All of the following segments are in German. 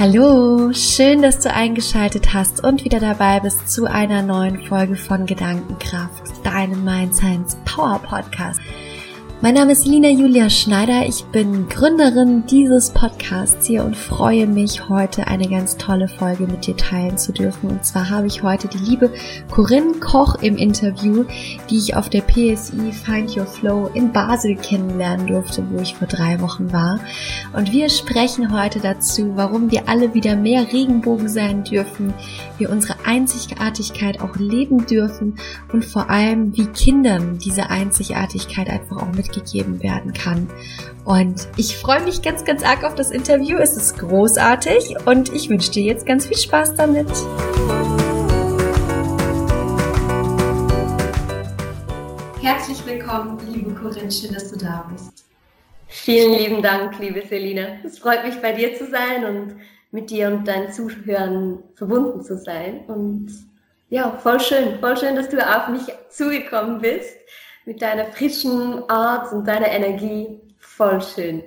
Hallo, schön, dass du eingeschaltet hast und wieder dabei bist zu einer neuen Folge von Gedankenkraft, deinem Mind Science Power Podcast. Mein Name ist Lina Julia Schneider. Ich bin Gründerin dieses Podcasts hier und freue mich, heute eine ganz tolle Folge mit dir teilen zu dürfen. Und zwar habe ich heute die liebe Corinne Koch im Interview, die ich auf der PSI Find Your Flow in Basel kennenlernen durfte, wo ich vor drei Wochen war. Und wir sprechen heute dazu, warum wir alle wieder mehr Regenbogen sein dürfen, wir unsere Einzigartigkeit auch leben dürfen und vor allem, wie Kindern diese Einzigartigkeit einfach auch mit mitgegeben werden kann. Und ich freue mich ganz, ganz arg auf das Interview. Es ist großartig und ich wünsche dir jetzt ganz viel Spaß damit. Herzlich willkommen, liebe Corinne, schön, dass du da bist. Vielen lieben Dank, liebe Selina. Es freut mich, bei dir zu sein und mit dir und deinen Zuhörern verbunden zu sein. Und ja, voll schön, voll schön, dass du auf mich zugekommen bist mit deiner frischen Art und deiner Energie. Voll schön.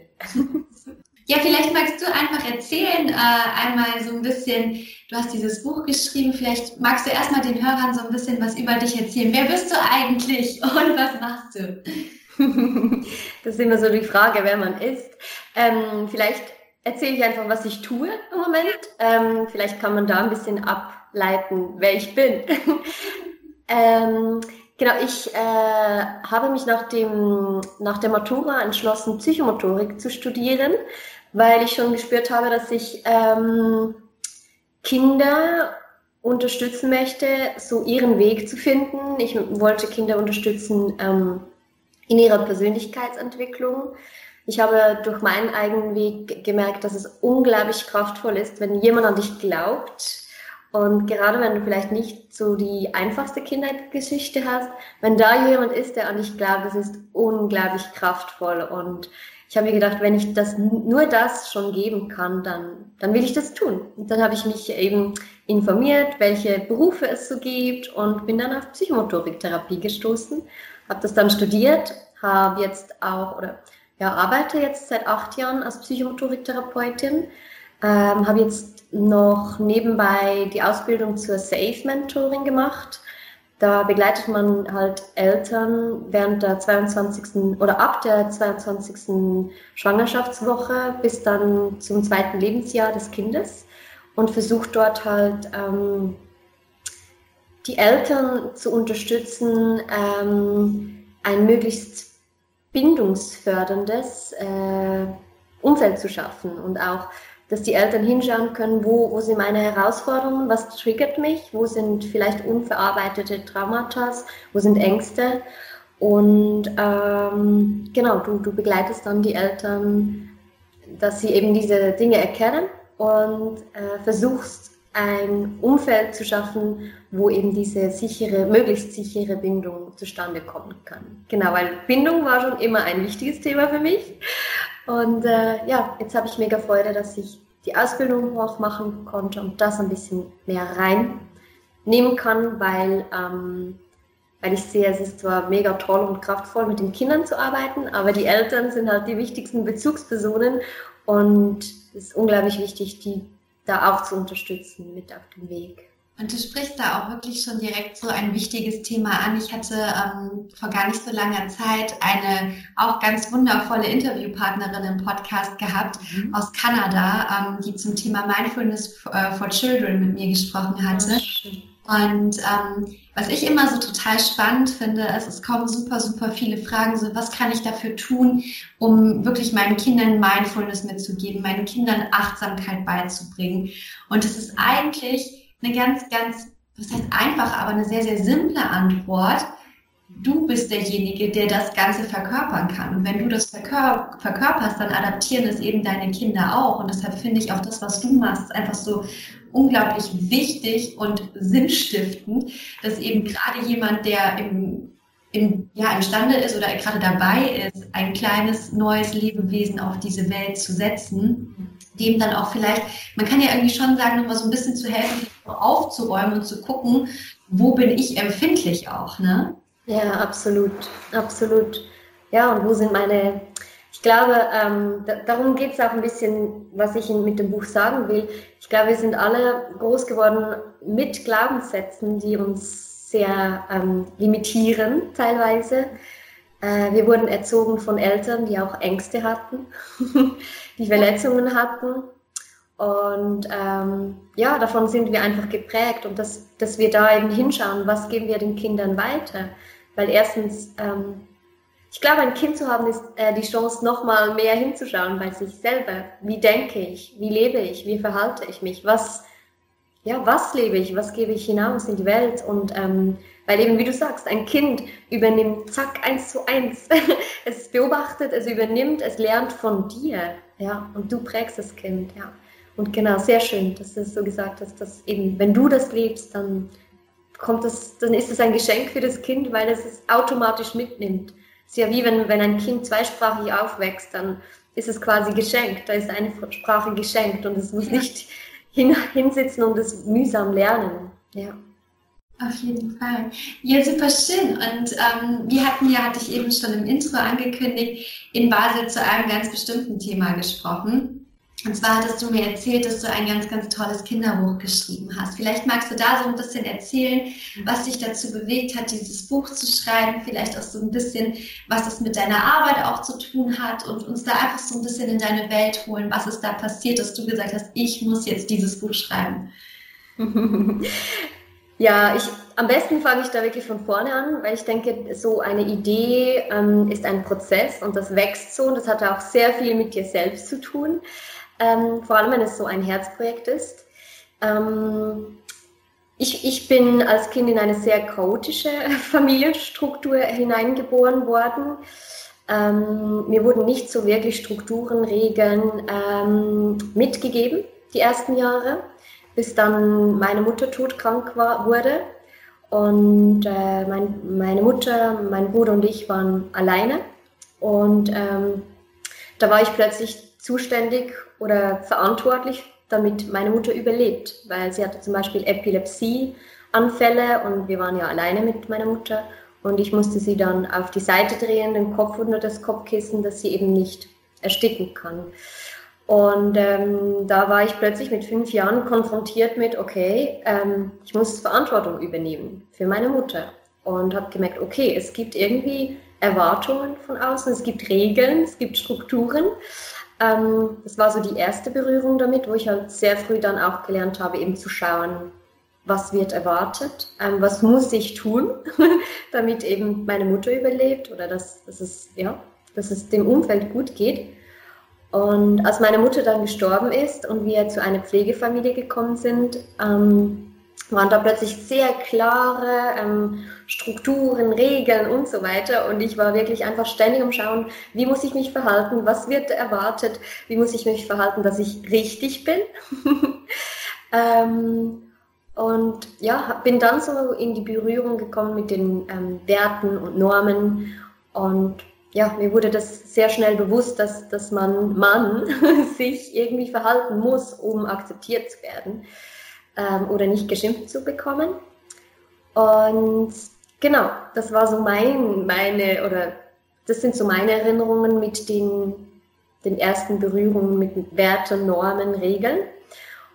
Ja, vielleicht magst du einfach erzählen, äh, einmal so ein bisschen, du hast dieses Buch geschrieben, vielleicht magst du erstmal den Hörern so ein bisschen was über dich erzählen. Wer bist du eigentlich und was machst du? das ist immer so die Frage, wer man ist. Ähm, vielleicht erzähle ich einfach, was ich tue im Moment. Ähm, vielleicht kann man da ein bisschen ableiten, wer ich bin. ähm, Genau, ich äh, habe mich nach, dem, nach der Matura entschlossen, Psychomotorik zu studieren, weil ich schon gespürt habe, dass ich ähm, Kinder unterstützen möchte, so ihren Weg zu finden. Ich wollte Kinder unterstützen ähm, in ihrer Persönlichkeitsentwicklung. Ich habe durch meinen eigenen Weg gemerkt, dass es unglaublich kraftvoll ist, wenn jemand an dich glaubt und gerade wenn du vielleicht nicht so die einfachste Kindheitsgeschichte hast, wenn da jemand ist, der an dich glaubt, das ist unglaublich kraftvoll. Und ich habe mir gedacht, wenn ich das nur das schon geben kann, dann, dann will ich das tun. Und dann habe ich mich eben informiert, welche Berufe es so gibt und bin dann auf Psychomotoriktherapie gestoßen, habe das dann studiert, habe jetzt auch oder ja, arbeite jetzt seit acht Jahren als Psychomotoriktherapeutin, ähm, habe jetzt noch nebenbei die Ausbildung zur Safe Mentoring gemacht. Da begleitet man halt Eltern während der 22. oder ab der 22. Schwangerschaftswoche bis dann zum zweiten Lebensjahr des Kindes und versucht dort halt ähm, die Eltern zu unterstützen, ähm, ein möglichst bindungsförderndes äh, Umfeld zu schaffen und auch dass die Eltern hinschauen können, wo, wo sind meine Herausforderungen, was triggert mich, wo sind vielleicht unverarbeitete Traumata, wo sind Ängste. Und ähm, genau, du, du begleitest dann die Eltern, dass sie eben diese Dinge erkennen und äh, versuchst ein Umfeld zu schaffen, wo eben diese sichere, möglichst sichere Bindung zustande kommen kann. Genau, weil Bindung war schon immer ein wichtiges Thema für mich. Und äh, ja, jetzt habe ich mega Freude, dass ich die Ausbildung auch machen konnte und das ein bisschen mehr reinnehmen kann, weil, ähm, weil ich sehe, es ist zwar mega toll und kraftvoll, mit den Kindern zu arbeiten, aber die Eltern sind halt die wichtigsten Bezugspersonen und es ist unglaublich wichtig, die da auch zu unterstützen mit auf dem Weg. Und du sprichst da auch wirklich schon direkt so ein wichtiges Thema an. Ich hatte ähm, vor gar nicht so langer Zeit eine auch ganz wundervolle Interviewpartnerin im Podcast gehabt mhm. aus Kanada, ähm, die zum Thema Mindfulness for, äh, for Children mit mir gesprochen hatte. Und ähm, was ich immer so total spannend finde, ist, es kommen super, super viele Fragen, so was kann ich dafür tun, um wirklich meinen Kindern Mindfulness mitzugeben, meinen Kindern Achtsamkeit beizubringen. Und es ist eigentlich eine ganz, ganz, was heißt einfach, aber eine sehr, sehr simple Antwort. Du bist derjenige, der das Ganze verkörpern kann. Und wenn du das verkör verkörperst, dann adaptieren es eben deine Kinder auch. Und deshalb finde ich auch das, was du machst, einfach so unglaublich wichtig und sinnstiftend, dass eben gerade jemand, der im, im, ja, imstande ist oder gerade dabei ist, ein kleines neues Lebewesen auf diese Welt zu setzen, dem dann auch vielleicht, man kann ja irgendwie schon sagen, nochmal so ein bisschen zu helfen, aufzuräumen und zu gucken, wo bin ich empfindlich auch, ne? Ja, absolut, absolut. Ja, und wo sind meine ich glaube, ähm, da, darum geht es auch ein bisschen, was ich mit dem Buch sagen will. Ich glaube, wir sind alle groß geworden mit Glaubenssätzen, die uns sehr ähm, limitieren teilweise. Äh, wir wurden erzogen von Eltern, die auch Ängste hatten, die Verletzungen hatten. Und ähm, ja, davon sind wir einfach geprägt und dass, dass wir da eben hinschauen, was geben wir den Kindern weiter. Weil erstens, ähm, ich glaube, ein Kind zu haben ist äh, die Chance, nochmal mehr hinzuschauen bei sich selber. Wie denke ich? Wie lebe ich? Wie verhalte ich mich? Was, ja, was lebe ich? Was gebe ich hinaus in die Welt? Und ähm, weil eben, wie du sagst, ein Kind übernimmt zack eins zu eins. es beobachtet, es übernimmt, es lernt von dir. Ja, und du prägst das Kind. Ja. Und genau, sehr schön, dass du es so gesagt hast, dass eben, wenn du das lebst, dann kommt das, dann ist es ein Geschenk für das Kind, weil es es automatisch mitnimmt. Es ist ja wie wenn, wenn ein Kind zweisprachig aufwächst, dann ist es quasi geschenkt. Da ist eine Sprache geschenkt und es muss nicht hin, hinsitzen und es mühsam lernen. Ja. Auf jeden Fall. Ja, super schön. Und ähm, wir hatten ja, hatte ich eben schon im Intro angekündigt, in Basel zu einem ganz bestimmten Thema gesprochen. Und zwar hattest du mir erzählt, dass du ein ganz, ganz tolles Kinderbuch geschrieben hast. Vielleicht magst du da so ein bisschen erzählen, was dich dazu bewegt hat, dieses Buch zu schreiben. Vielleicht auch so ein bisschen, was es mit deiner Arbeit auch zu tun hat und uns da einfach so ein bisschen in deine Welt holen. Was ist da passiert, dass du gesagt hast, ich muss jetzt dieses Buch schreiben? Ja, ich, am besten fange ich da wirklich von vorne an, weil ich denke, so eine Idee ähm, ist ein Prozess und das wächst so und das hat auch sehr viel mit dir selbst zu tun ähm, vor allem wenn es so ein Herzprojekt ist. Ähm, ich, ich bin als Kind in eine sehr chaotische Familienstruktur hineingeboren worden. Ähm, mir wurden nicht so wirklich Strukturen, Regeln ähm, mitgegeben, die ersten Jahre, bis dann meine Mutter todkrank war, wurde. Und äh, mein, meine Mutter, mein Bruder und ich waren alleine. Und ähm, da war ich plötzlich zuständig oder verantwortlich, damit meine Mutter überlebt, weil sie hatte zum Beispiel Epilepsieanfälle und wir waren ja alleine mit meiner Mutter und ich musste sie dann auf die Seite drehen, den Kopf unter das Kopfkissen, dass sie eben nicht ersticken kann. Und ähm, da war ich plötzlich mit fünf Jahren konfrontiert mit, okay, ähm, ich muss Verantwortung übernehmen für meine Mutter. Und habe gemerkt, okay, es gibt irgendwie Erwartungen von außen, es gibt Regeln, es gibt Strukturen. Ähm, das war so die erste Berührung damit, wo ich halt sehr früh dann auch gelernt habe, eben zu schauen, was wird erwartet, ähm, was muss ich tun, damit eben meine Mutter überlebt oder dass, dass, es, ja, dass es dem Umfeld gut geht. Und als meine Mutter dann gestorben ist und wir zu einer Pflegefamilie gekommen sind, ähm, waren da plötzlich sehr klare ähm, Strukturen, Regeln und so weiter. Und ich war wirklich einfach ständig am Schauen, wie muss ich mich verhalten, was wird erwartet, wie muss ich mich verhalten, dass ich richtig bin. ähm, und ja, bin dann so in die Berührung gekommen mit den ähm, Werten und Normen. Und ja, mir wurde das sehr schnell bewusst, dass, dass man, man sich irgendwie verhalten muss, um akzeptiert zu werden ähm, oder nicht geschimpft zu bekommen. Und genau, das war so mein, meine, oder das sind so meine Erinnerungen mit den, den ersten Berührungen mit Werten, Normen, Regeln.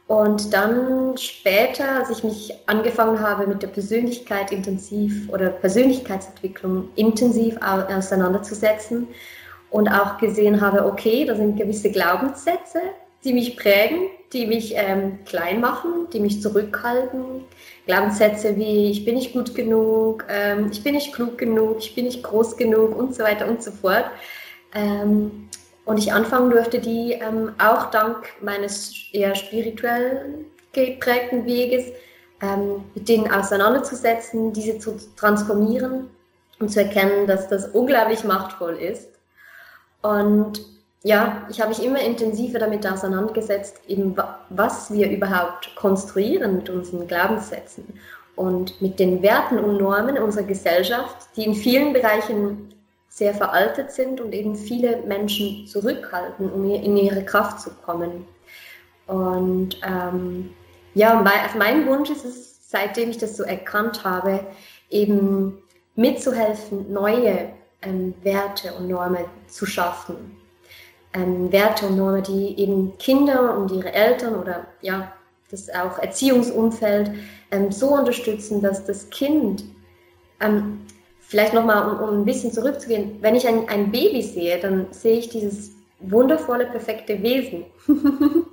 Und dann später, als ich mich angefangen habe, mit der Persönlichkeit intensiv oder Persönlichkeitsentwicklung intensiv auseinanderzusetzen und auch gesehen habe, okay, da sind gewisse Glaubenssätze, die mich prägen, die mich ähm, klein machen, die mich zurückhalten. Glaubenssätze wie ich bin nicht gut genug, ähm, ich bin nicht klug genug, ich bin nicht groß genug und so weiter und so fort. Ähm, und ich anfangen durfte, die ähm, auch dank meines eher spirituell geprägten Weges ähm, mit denen auseinanderzusetzen, diese zu transformieren und zu erkennen, dass das unglaublich machtvoll ist. Und ja, ich habe mich immer intensiver damit auseinandergesetzt, eben was wir überhaupt konstruieren mit unseren Glaubenssätzen und mit den Werten und Normen unserer Gesellschaft, die in vielen Bereichen sehr veraltet sind und eben viele Menschen zurückhalten, um in ihre Kraft zu kommen. Und ähm, ja, mein Wunsch ist es, seitdem ich das so erkannt habe, eben mitzuhelfen, neue ähm, Werte und Normen zu schaffen ähm, Werte und Normen, die eben Kinder und ihre Eltern oder ja, das auch Erziehungsumfeld ähm, so unterstützen, dass das Kind, ähm, vielleicht nochmal, um, um ein bisschen zurückzugehen, wenn ich ein, ein Baby sehe, dann sehe ich dieses wundervolle, perfekte Wesen.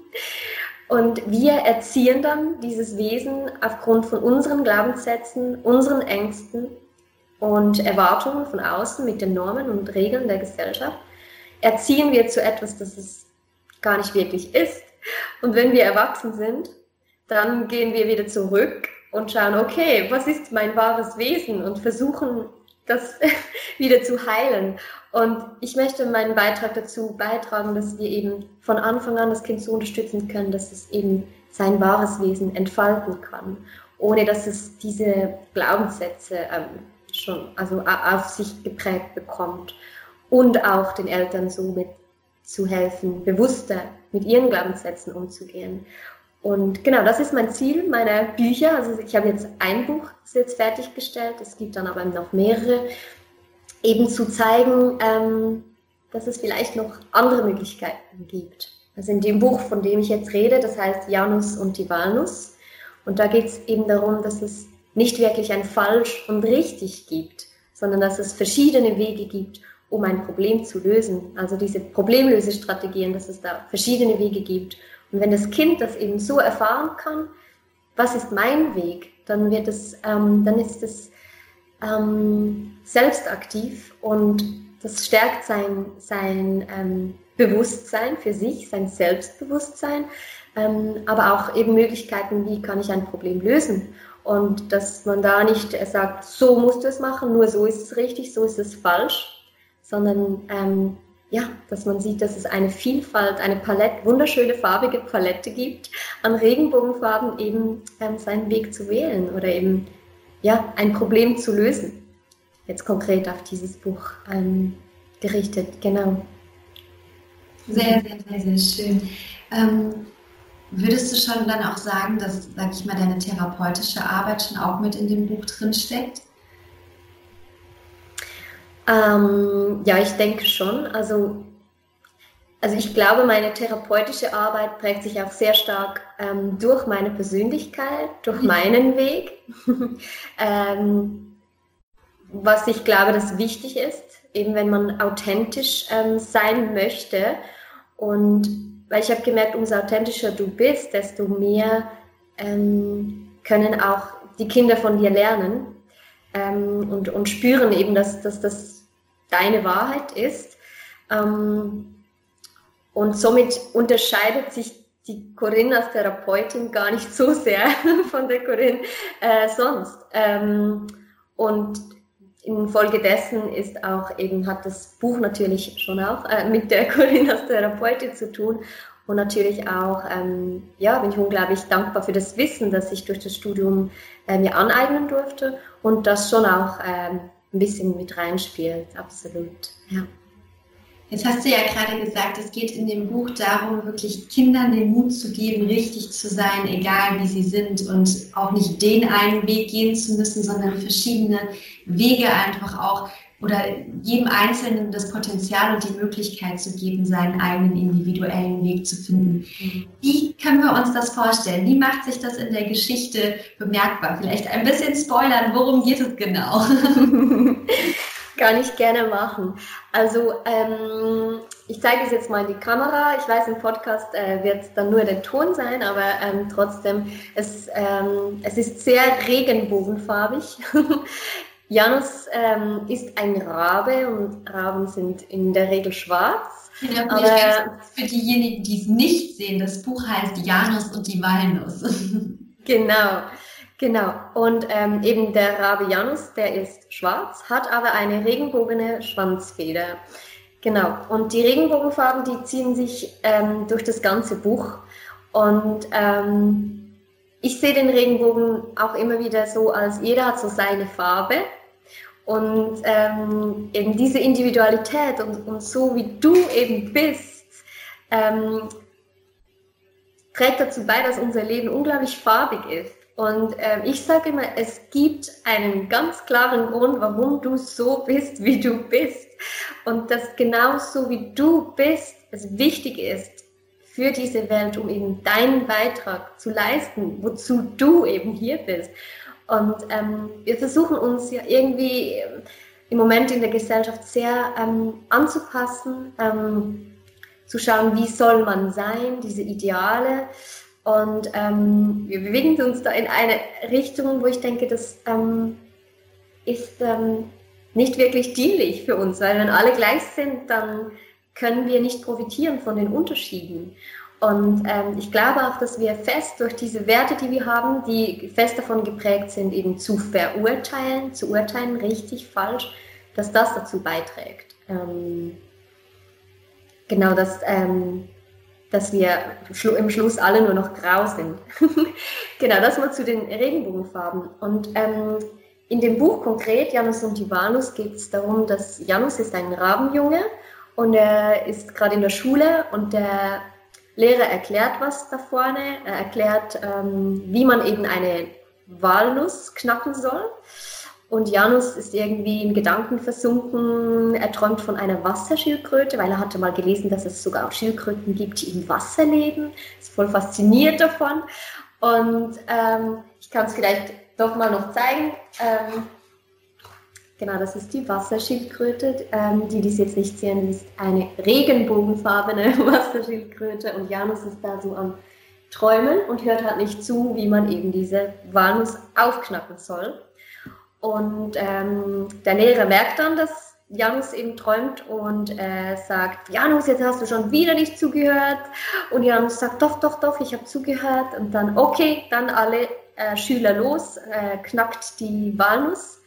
und wir erziehen dann dieses Wesen aufgrund von unseren Glaubenssätzen, unseren Ängsten und Erwartungen von außen mit den Normen und Regeln der Gesellschaft. Erziehen wir zu etwas, das es gar nicht wirklich ist. Und wenn wir erwachsen sind, dann gehen wir wieder zurück und schauen, okay, was ist mein wahres Wesen und versuchen das wieder zu heilen. Und ich möchte meinen Beitrag dazu beitragen, dass wir eben von Anfang an das Kind so unterstützen können, dass es eben sein wahres Wesen entfalten kann, ohne dass es diese Glaubenssätze ähm, schon also auf sich geprägt bekommt und auch den Eltern somit zu helfen, bewusster mit ihren Glaubenssätzen umzugehen. Und genau, das ist mein Ziel meiner Bücher. Also ich habe jetzt ein Buch ist jetzt fertiggestellt, es gibt dann aber noch mehrere, eben zu zeigen, ähm, dass es vielleicht noch andere Möglichkeiten gibt. Also in dem Buch, von dem ich jetzt rede, das heißt Janus und die Walnuss. Und da geht es eben darum, dass es nicht wirklich ein Falsch und Richtig gibt, sondern dass es verschiedene Wege gibt, um ein Problem zu lösen. Also diese Problemlösestrategien, dass es da verschiedene Wege gibt und wenn das Kind das eben so erfahren kann, was ist mein Weg, dann wird es, ähm, dann ist es ähm, selbstaktiv und das stärkt sein, sein ähm, Bewusstsein für sich, sein Selbstbewusstsein, ähm, aber auch eben Möglichkeiten, wie kann ich ein Problem lösen. Und dass man da nicht sagt, so musst du es machen, nur so ist es richtig, so ist es falsch, sondern ähm, ja, dass man sieht, dass es eine Vielfalt, eine Palette, wunderschöne farbige Palette gibt, an Regenbogenfarben eben ähm, seinen Weg zu wählen oder eben ja, ein Problem zu lösen. Jetzt konkret auf dieses Buch ähm, gerichtet, genau. Sehr, sehr, sehr, sehr schön. Ähm, würdest du schon dann auch sagen, dass, sag ich mal, deine therapeutische Arbeit schon auch mit in dem Buch drin steckt? Ähm, ja, ich denke schon. Also, also ich glaube, meine therapeutische Arbeit prägt sich auch sehr stark ähm, durch meine Persönlichkeit, durch meinen Weg. ähm, was ich glaube, das wichtig ist, eben wenn man authentisch ähm, sein möchte. Und weil ich habe gemerkt, umso authentischer du bist, desto mehr ähm, können auch die Kinder von dir lernen ähm, und, und spüren eben, dass, dass das deine Wahrheit ist. Ähm, und somit unterscheidet sich die Corinne als Therapeutin gar nicht so sehr von der Corinne äh, sonst. Ähm, und infolgedessen ist auch eben, hat das Buch natürlich schon auch äh, mit der Corinne als Therapeutin zu tun. Und natürlich auch, ähm, ja, bin ich unglaublich dankbar für das Wissen, das ich durch das Studium äh, mir aneignen durfte und das schon auch ähm, ein bisschen mit reinspielt, absolut. Ja. Jetzt hast du ja gerade gesagt, es geht in dem Buch darum, wirklich Kindern den Mut zu geben, richtig zu sein, egal wie sie sind und auch nicht den einen Weg gehen zu müssen, sondern verschiedene Wege einfach auch oder jedem Einzelnen das Potenzial und die Möglichkeit zu geben, seinen eigenen individuellen Weg zu finden. Wie können wir uns das vorstellen? Wie macht sich das in der Geschichte bemerkbar? Vielleicht ein bisschen spoilern, worum geht es genau? Kann ich gerne machen. Also ähm, ich zeige es jetzt mal in die Kamera. Ich weiß, im Podcast äh, wird es dann nur der Ton sein, aber ähm, trotzdem, es, ähm, es ist sehr regenbogenfarbig. Janus ähm, ist ein Rabe und Raben sind in der Regel schwarz. Ja, aber für diejenigen, die es nicht sehen, das Buch heißt Janus und die Walnuss. genau, genau. Und ähm, eben der Rabe Janus, der ist schwarz, hat aber eine regenbogene Schwanzfeder. Genau. Und die Regenbogenfarben, die ziehen sich ähm, durch das ganze Buch. Und ähm, ich sehe den Regenbogen auch immer wieder so, als jeder hat so seine Farbe. Und ähm, eben diese Individualität und, und, so wie du eben bist, ähm, trägt dazu bei, dass unser Leben unglaublich farbig ist. Und ähm, ich sage immer, es gibt einen ganz klaren Grund, warum du so bist, wie du bist. Und dass genauso wie du bist, es wichtig ist für diese Welt, um eben deinen Beitrag zu leisten, wozu du eben hier bist. Und ähm, wir versuchen uns ja irgendwie im Moment in der Gesellschaft sehr ähm, anzupassen, ähm, zu schauen, wie soll man sein, diese Ideale. Und ähm, wir bewegen uns da in eine Richtung, wo ich denke, das ähm, ist ähm, nicht wirklich dienlich für uns, weil wenn alle gleich sind, dann können wir nicht profitieren von den Unterschieden. Und ähm, ich glaube auch, dass wir fest durch diese Werte, die wir haben, die fest davon geprägt sind, eben zu verurteilen, zu urteilen, richtig, falsch, dass das dazu beiträgt. Ähm, genau, dass, ähm, dass wir im Schluss alle nur noch grau sind. genau, das mal zu den Regenbogenfarben. Und ähm, in dem Buch konkret, Janus und Ivanus, geht es darum, dass Janus ist ein Rabenjunge und er ist gerade in der Schule und der Lehrer erklärt was da vorne. Er erklärt, ähm, wie man eben eine Walnuss knacken soll. Und Janus ist irgendwie in Gedanken versunken. Er träumt von einer Wasserschildkröte, weil er hatte mal gelesen, dass es sogar auch Schildkröten gibt, die im Wasser leben. Ist voll fasziniert davon. Und ähm, ich kann es vielleicht doch mal noch zeigen. Ähm, Genau, das ist die Wasserschildkröte. Ähm, die, die es jetzt nicht sehen, ist eine regenbogenfarbene Wasserschildkröte und Janus ist da so am Träumen und hört halt nicht zu, wie man eben diese Walnuss aufknacken soll. Und ähm, der Lehrer merkt dann, dass Janus eben träumt und äh, sagt, Janus, jetzt hast du schon wieder nicht zugehört. Und Janus sagt, doch, doch, doch, ich habe zugehört. Und dann, okay, dann alle äh, Schüler los, äh, knackt die Walnuss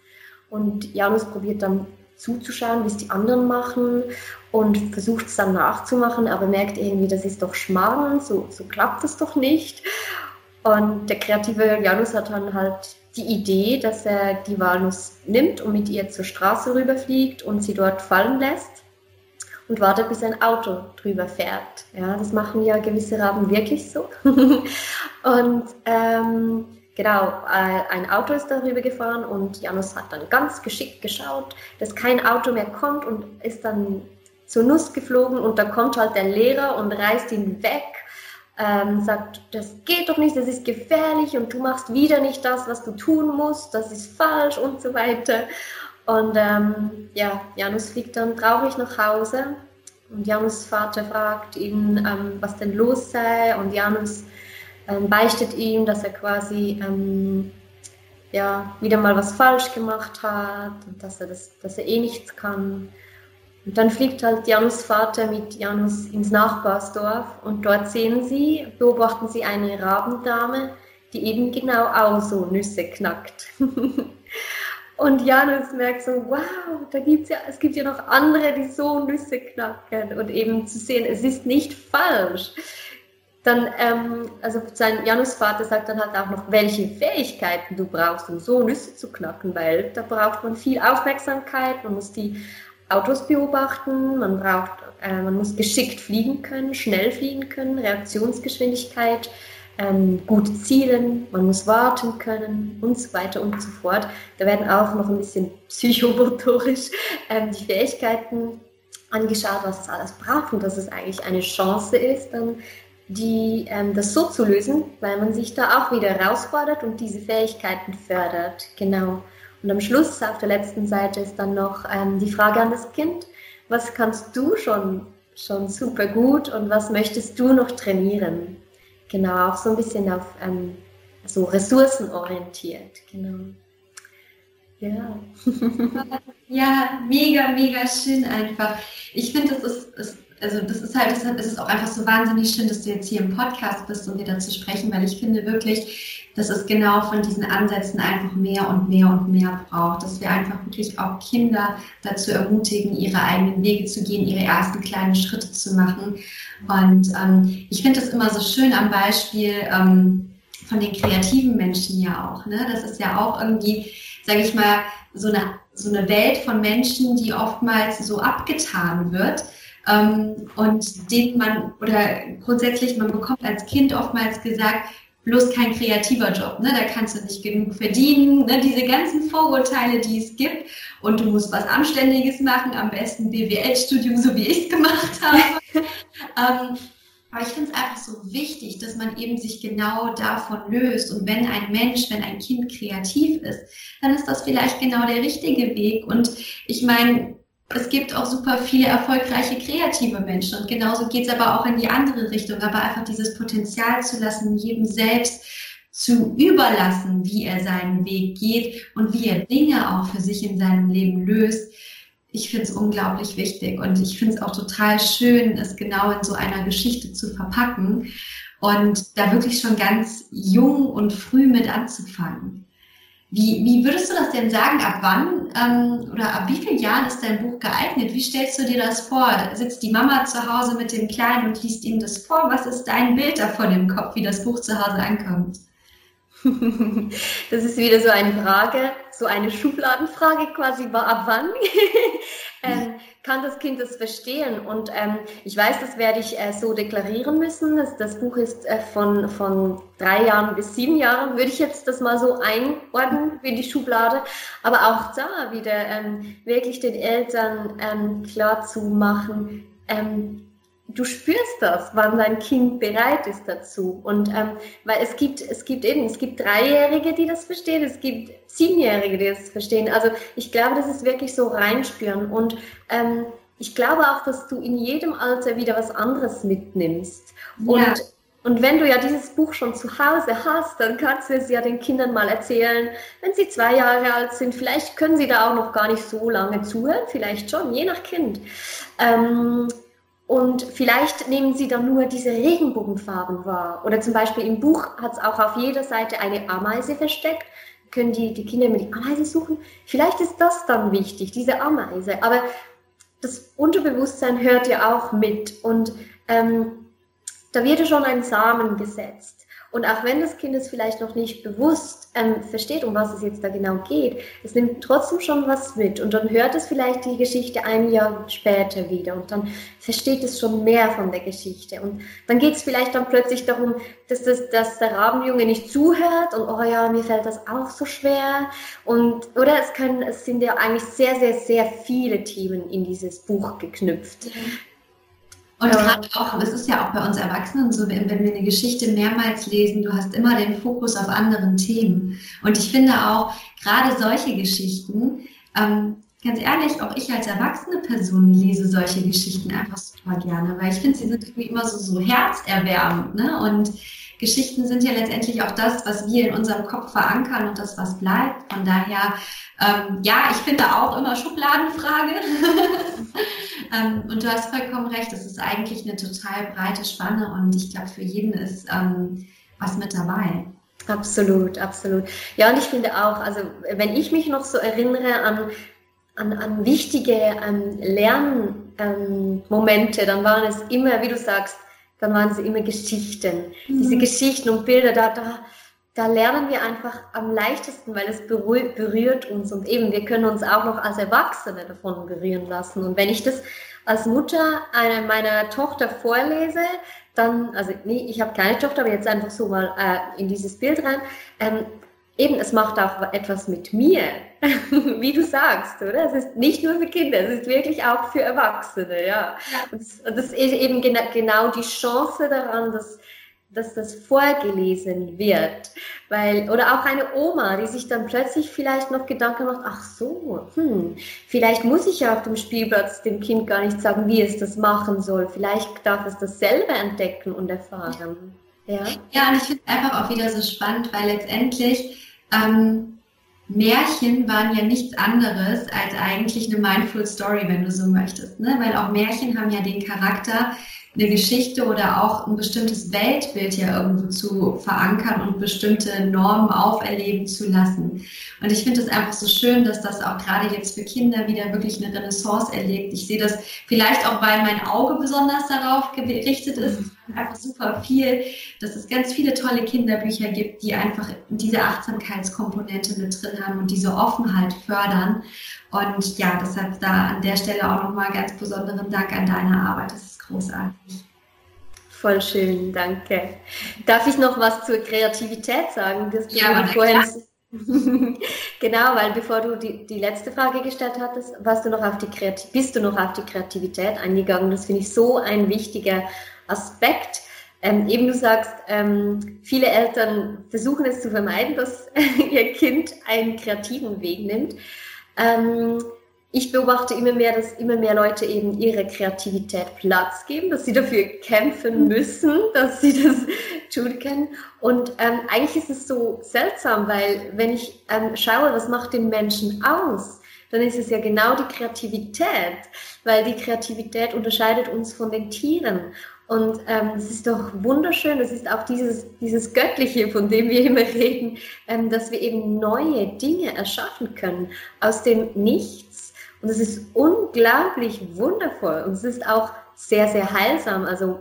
und Janus probiert dann zuzuschauen, wie es die anderen machen und versucht es dann nachzumachen, aber merkt irgendwie, das ist doch Schmarrn, so, so klappt es doch nicht. Und der kreative Janus hat dann halt die Idee, dass er die Walnuss nimmt und mit ihr zur Straße rüberfliegt und sie dort fallen lässt und wartet, bis ein Auto drüber fährt. Ja, das machen ja gewisse Raben wirklich so. und ähm, Genau, äh, ein Auto ist darüber gefahren und Janus hat dann ganz geschickt geschaut, dass kein Auto mehr kommt und ist dann zur Nuss geflogen und da kommt halt der Lehrer und reißt ihn weg, ähm, sagt, das geht doch nicht, das ist gefährlich und du machst wieder nicht das, was du tun musst, das ist falsch und so weiter. Und ähm, ja, Janus fliegt dann traurig nach Hause und Janus Vater fragt ihn, ähm, was denn los sei und Janus ähm, beichtet ihm, dass er quasi ähm, ja, wieder mal was falsch gemacht hat und dass er, das, dass er eh nichts kann. Und dann fliegt halt Janus Vater mit Janus ins Nachbarsdorf und dort sehen sie, beobachten sie eine Rabendame, die eben genau auch so Nüsse knackt. und Janus merkt so, wow, da gibt's ja, es gibt ja noch andere, die so Nüsse knacken und eben zu sehen, es ist nicht falsch dann, ähm, also sein Janusvater sagt dann halt auch noch, welche Fähigkeiten du brauchst, um so Nüsse zu knacken, weil da braucht man viel Aufmerksamkeit, man muss die Autos beobachten, man braucht, äh, man muss geschickt fliegen können, schnell fliegen können, Reaktionsgeschwindigkeit, ähm, gut zielen, man muss warten können und so weiter und so fort. Da werden auch noch ein bisschen psychomotorisch ähm, die Fähigkeiten angeschaut, was es alles braucht und dass es eigentlich eine Chance ist, dann die, ähm, das so zu lösen, weil man sich da auch wieder herausfordert und diese Fähigkeiten fördert. Genau. Und am Schluss auf der letzten Seite ist dann noch ähm, die Frage an das Kind, was kannst du schon, schon super gut und was möchtest du noch trainieren? Genau, auch so ein bisschen auf ähm, so ressourcenorientiert. Genau. Ja. ja, mega, mega schön einfach. Ich finde, das ist, ist also das ist halt, deshalb ist es auch einfach so wahnsinnig schön, dass du jetzt hier im Podcast bist, um dir dazu sprechen, weil ich finde wirklich, dass es genau von diesen Ansätzen einfach mehr und mehr und mehr braucht, dass wir einfach wirklich auch Kinder dazu ermutigen, ihre eigenen Wege zu gehen, ihre ersten kleinen Schritte zu machen. Und ähm, ich finde das immer so schön am Beispiel ähm, von den kreativen Menschen ja auch. Ne? Das ist ja auch irgendwie, sage ich mal, so eine, so eine Welt von Menschen, die oftmals so abgetan wird ähm, und den man oder grundsätzlich man bekommt als Kind oftmals gesagt, bloß kein kreativer Job, ne? da kannst du nicht genug verdienen, ne? diese ganzen Vorurteile, die es gibt und du musst was Anständiges machen, am besten BWL-Studium, so wie ich es gemacht habe. ähm, aber ich finde es einfach so wichtig, dass man eben sich genau davon löst. Und wenn ein Mensch, wenn ein Kind kreativ ist, dann ist das vielleicht genau der richtige Weg. Und ich meine, es gibt auch super viele erfolgreiche kreative Menschen und genauso geht es aber auch in die andere Richtung, aber einfach dieses Potenzial zu lassen, jedem selbst zu überlassen, wie er seinen Weg geht und wie er Dinge auch für sich in seinem Leben löst. Ich finde es unglaublich wichtig und ich finde es auch total schön, es genau in so einer Geschichte zu verpacken und da wirklich schon ganz jung und früh mit anzufangen. Wie, wie würdest du das denn sagen? Ab wann ähm, oder ab wie vielen Jahren ist dein Buch geeignet? Wie stellst du dir das vor? Sitzt die Mama zu Hause mit dem Kleinen und liest ihm das vor? Was ist dein Bild davon im Kopf, wie das Buch zu Hause ankommt? Das ist wieder so eine Frage, so eine Schubladenfrage quasi, ab wann ähm, kann das Kind das verstehen? Und ähm, ich weiß, das werde ich äh, so deklarieren müssen. Das, das Buch ist äh, von, von drei Jahren bis sieben Jahren, würde ich jetzt das mal so einordnen wie die Schublade. Aber auch da wieder ähm, wirklich den Eltern ähm, klar zu machen, ähm, du spürst das, wann dein Kind bereit ist dazu. Und ähm, weil es gibt, es gibt eben, es gibt Dreijährige, die das verstehen, es gibt Siebenjährige, die das verstehen. Also ich glaube, das ist wirklich so reinspüren. Und ähm, ich glaube auch, dass du in jedem Alter wieder was anderes mitnimmst. Und ja. Und wenn du ja dieses Buch schon zu Hause hast, dann kannst du es ja den Kindern mal erzählen, wenn sie zwei Jahre alt sind. Vielleicht können sie da auch noch gar nicht so lange zuhören, vielleicht schon, je nach Kind. Ähm, und vielleicht nehmen Sie dann nur diese Regenbogenfarben wahr. Oder zum Beispiel im Buch hat es auch auf jeder Seite eine Ameise versteckt. Können die, die Kinder immer die Ameise suchen? Vielleicht ist das dann wichtig, diese Ameise. Aber das Unterbewusstsein hört ja auch mit. Und ähm, da wird ja schon ein Samen gesetzt. Und auch wenn das Kind es vielleicht noch nicht bewusst ähm, versteht, um was es jetzt da genau geht, es nimmt trotzdem schon was mit. Und dann hört es vielleicht die Geschichte ein Jahr später wieder und dann versteht es schon mehr von der Geschichte. Und dann geht es vielleicht dann plötzlich darum, dass, das, dass der Rabenjunge nicht zuhört und oh ja, mir fällt das auch so schwer. Und, oder es, können, es sind ja eigentlich sehr, sehr, sehr viele Themen in dieses Buch geknüpft. Mhm. Und gerade auch, es ist ja auch bei uns Erwachsenen so, wenn, wir eine Geschichte mehrmals lesen, du hast immer den Fokus auf anderen Themen. Und ich finde auch, gerade solche Geschichten, ähm, ganz ehrlich, auch ich als erwachsene Person lese solche Geschichten einfach super gerne, weil ich finde, sie sind irgendwie immer so, so herzerwärmend. Ne? Und Geschichten sind ja letztendlich auch das, was wir in unserem Kopf verankern und das, was bleibt. Von daher, ähm, ja, ich finde auch immer Schubladenfrage. ähm, und du hast vollkommen recht, es ist eigentlich eine total breite Spanne und ich glaube, für jeden ist ähm, was mit dabei. Absolut, absolut. Ja, und ich finde auch, also wenn ich mich noch so erinnere an, an, an wichtige ähm, Lernmomente, ähm, dann waren es immer, wie du sagst, dann waren es immer Geschichten. Mhm. Diese Geschichten und Bilder, da, da, da lernen wir einfach am leichtesten, weil es berührt uns und eben wir können uns auch noch als Erwachsene davon berühren lassen. Und wenn ich das als Mutter einer meiner Tochter vorlese, dann, also nee, ich habe keine Tochter, aber jetzt einfach so mal äh, in dieses Bild rein, ähm, eben, es macht auch etwas mit mir, wie du sagst, oder? Es ist nicht nur für Kinder, es ist wirklich auch für Erwachsene, ja. ja. Und das ist eben genau die Chance daran, dass dass das vorgelesen wird. Weil, oder auch eine Oma, die sich dann plötzlich vielleicht noch Gedanken macht, ach so, hm, vielleicht muss ich ja auf dem Spielplatz dem Kind gar nicht sagen, wie es das machen soll. Vielleicht darf es das selber entdecken und erfahren. Ja, ja und ich finde es einfach auch wieder so spannend, weil letztendlich ähm, Märchen waren ja nichts anderes als eigentlich eine Mindful Story, wenn du so möchtest. Ne? Weil auch Märchen haben ja den Charakter, eine Geschichte oder auch ein bestimmtes Weltbild ja irgendwo zu verankern und bestimmte Normen auferleben zu lassen. Und ich finde es einfach so schön, dass das auch gerade jetzt für Kinder wieder wirklich eine Renaissance erlebt. Ich sehe das vielleicht auch, weil mein Auge besonders darauf gerichtet ist. Einfach super viel, dass es ganz viele tolle Kinderbücher gibt, die einfach diese Achtsamkeitskomponente mit drin haben und diese Offenheit fördern. Und ja, deshalb da an der Stelle auch nochmal ganz besonderen Dank an deine Arbeit. Das ist großartig. Voll schön, danke. Darf ich noch was zur Kreativität sagen? Das ja, vorhin, genau, weil bevor du die, die letzte Frage gestellt hattest, warst du noch auf die Kreativ bist du noch auf die Kreativität eingegangen. Das finde ich so ein wichtiger Aspekt. Ähm, eben du sagst, ähm, viele Eltern versuchen es zu vermeiden, dass ihr Kind einen kreativen Weg nimmt. Ähm, ich beobachte immer mehr, dass immer mehr Leute eben ihre Kreativität Platz geben, dass sie dafür kämpfen mhm. müssen, dass sie das tun können. Und ähm, eigentlich ist es so seltsam, weil wenn ich ähm, schaue, was macht den Menschen aus, dann ist es ja genau die Kreativität, weil die Kreativität unterscheidet uns von den Tieren. Und ähm, es ist doch wunderschön, es ist auch dieses, dieses Göttliche, von dem wir immer reden, ähm, dass wir eben neue Dinge erschaffen können aus dem Nichts und es ist unglaublich wundervoll und es ist auch sehr, sehr heilsam. Also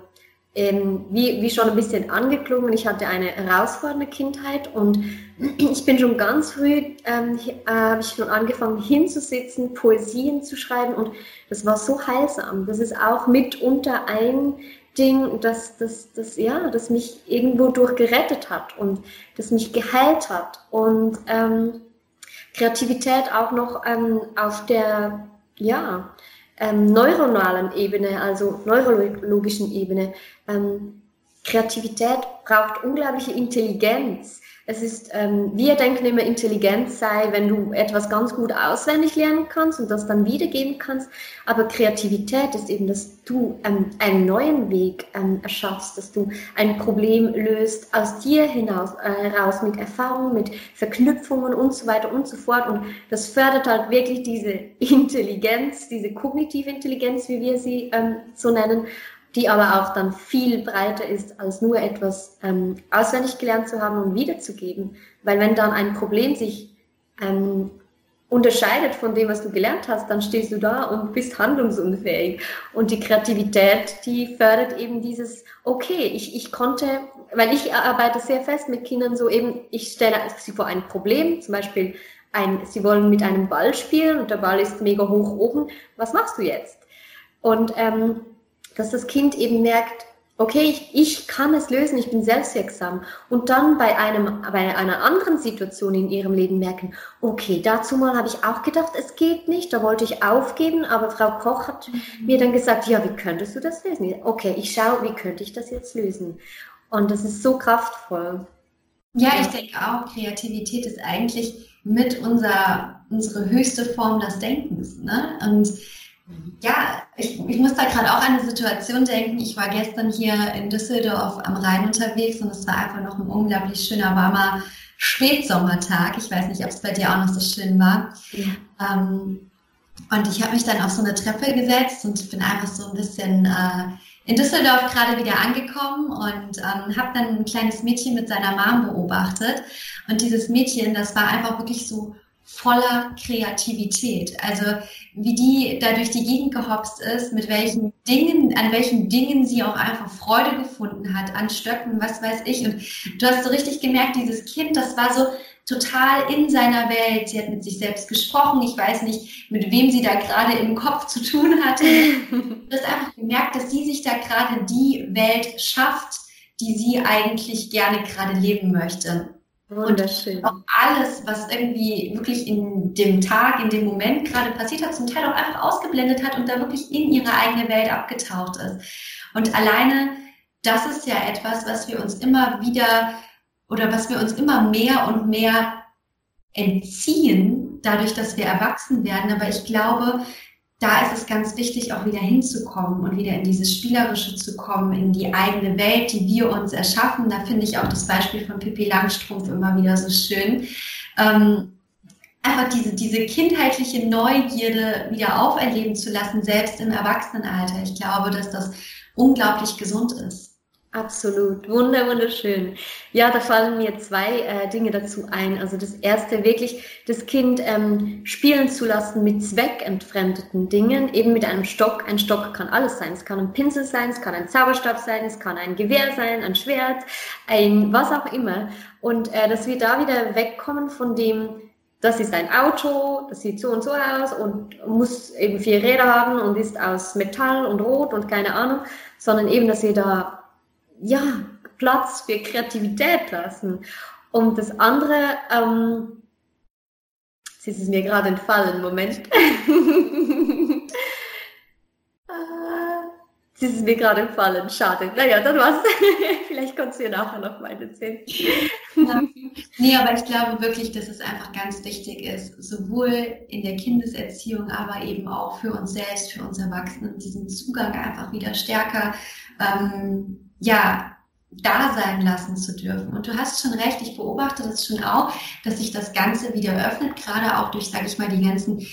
ähm, wie, wie schon ein bisschen angeklungen, ich hatte eine herausfordernde Kindheit und ich bin schon ganz früh, ähm, äh, habe ich schon angefangen hinzusitzen, Poesien zu schreiben und das war so heilsam. Das ist auch mitunter ein Ding, das, das, das, ja, das mich irgendwo durchgerettet hat und das mich geheilt hat. Und ähm, Kreativität auch noch ähm, auf der ja, ähm, neuronalen Ebene, also neurologischen Ebene. Ähm, Kreativität braucht unglaubliche Intelligenz. Es ist, ähm, wir denken immer, Intelligenz sei, wenn du etwas ganz gut auswendig lernen kannst und das dann wiedergeben kannst. Aber Kreativität ist eben, dass du ähm, einen neuen Weg ähm, erschaffst, dass du ein Problem löst aus dir hinaus, äh, heraus mit Erfahrungen, mit Verknüpfungen und so weiter und so fort. Und das fördert halt wirklich diese Intelligenz, diese kognitive Intelligenz, wie wir sie ähm, so nennen die aber auch dann viel breiter ist, als nur etwas ähm, auswendig gelernt zu haben und wiederzugeben. Weil wenn dann ein Problem sich ähm, unterscheidet von dem, was du gelernt hast, dann stehst du da und bist handlungsunfähig. Und die Kreativität, die fördert eben dieses, okay, ich, ich konnte, weil ich arbeite sehr fest mit Kindern so eben, ich stelle sie vor ein Problem, zum Beispiel ein, sie wollen mit einem Ball spielen und der Ball ist mega hoch oben, was machst du jetzt? Und ähm, dass das Kind eben merkt, okay, ich, ich kann es lösen, ich bin selbstwirksam. Und dann bei, einem, bei einer anderen Situation in ihrem Leben merken, okay, dazu mal habe ich auch gedacht, es geht nicht, da wollte ich aufgeben, aber Frau Koch hat mhm. mir dann gesagt, ja, wie könntest du das lösen? Okay, ich schaue, wie könnte ich das jetzt lösen? Und das ist so kraftvoll. Ja, ich denke auch, Kreativität ist eigentlich mit unser, unsere höchste Form des Denkens. Ne? Und ja, ich, ich muss da gerade auch an eine Situation denken. Ich war gestern hier in Düsseldorf am Rhein unterwegs und es war einfach noch ein unglaublich schöner, warmer Spätsommertag. Ich weiß nicht, ob es bei dir auch noch so schön war. Ja. Ähm, und ich habe mich dann auf so eine Treppe gesetzt und bin einfach so ein bisschen äh, in Düsseldorf gerade wieder angekommen und ähm, habe dann ein kleines Mädchen mit seiner Mom beobachtet. Und dieses Mädchen, das war einfach wirklich so voller Kreativität. Also wie die da durch die Gegend gehopst ist, mit welchen Dingen, an welchen Dingen sie auch einfach Freude gefunden hat, an Stöcken, was weiß ich. Und du hast so richtig gemerkt, dieses Kind, das war so total in seiner Welt. Sie hat mit sich selbst gesprochen. Ich weiß nicht, mit wem sie da gerade im Kopf zu tun hatte. Du hast einfach gemerkt, dass sie sich da gerade die Welt schafft, die sie eigentlich gerne gerade leben möchte. Wunderschön. Und auch alles, was irgendwie wirklich in dem Tag, in dem Moment gerade passiert hat, zum Teil auch einfach ausgeblendet hat und da wirklich in ihre eigene Welt abgetaucht ist. Und alleine, das ist ja etwas, was wir uns immer wieder oder was wir uns immer mehr und mehr entziehen, dadurch, dass wir erwachsen werden. Aber ich glaube, da ist es ganz wichtig, auch wieder hinzukommen und wieder in dieses Spielerische zu kommen, in die eigene Welt, die wir uns erschaffen. Da finde ich auch das Beispiel von Pippi Langstrumpf immer wieder so schön. Ähm, einfach diese, diese kindheitliche Neugierde wieder auferleben zu lassen, selbst im Erwachsenenalter. Ich glaube, dass das unglaublich gesund ist. Absolut, wunder, wunderschön. Ja, da fallen mir zwei äh, Dinge dazu ein. Also das erste, wirklich das Kind ähm, spielen zu lassen mit zweckentfremdeten Dingen, eben mit einem Stock. Ein Stock kann alles sein. Es kann ein Pinsel sein, es kann ein Zauberstab sein, es kann ein Gewehr sein, ein Schwert, ein was auch immer. Und äh, dass wir da wieder wegkommen von dem, das ist ein Auto, das sieht so und so aus und muss eben vier Räder haben und ist aus Metall und Rot und keine Ahnung, sondern eben, dass wir da ja, Platz für Kreativität lassen. Und das andere, ähm, jetzt ist es mir gerade entfallen, Moment. Es ist mir gerade entfallen, schade. Naja, dann war's. Vielleicht kannst du ja nachher noch mal erzählen. Ja. Nee, aber ich glaube wirklich, dass es einfach ganz wichtig ist, sowohl in der Kindeserziehung, aber eben auch für uns selbst, für uns Erwachsenen, diesen Zugang einfach wieder stärker, ähm, ja, da sein lassen zu dürfen. Und du hast schon recht, ich beobachte das schon auch, dass sich das Ganze wieder öffnet, gerade auch durch, sage ich mal, die ganzen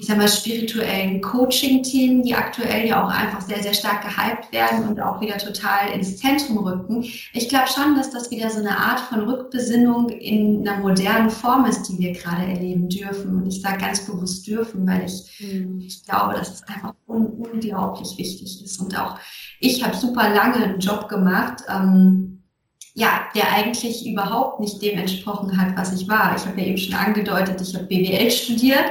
ich sag mal, spirituellen Coaching-Themen, die aktuell ja auch einfach sehr, sehr stark gehypt werden und auch wieder total ins Zentrum rücken. Ich glaube schon, dass das wieder so eine Art von Rückbesinnung in einer modernen Form ist, die wir gerade erleben dürfen. Und ich sage ganz bewusst dürfen, weil ich, mhm. ich glaube, dass es einfach un unglaublich wichtig ist. Und auch ich habe super lange einen Job gemacht. Ähm, ja, der eigentlich überhaupt nicht dem entsprochen hat, was ich war. Ich habe ja eben schon angedeutet, ich habe BWL studiert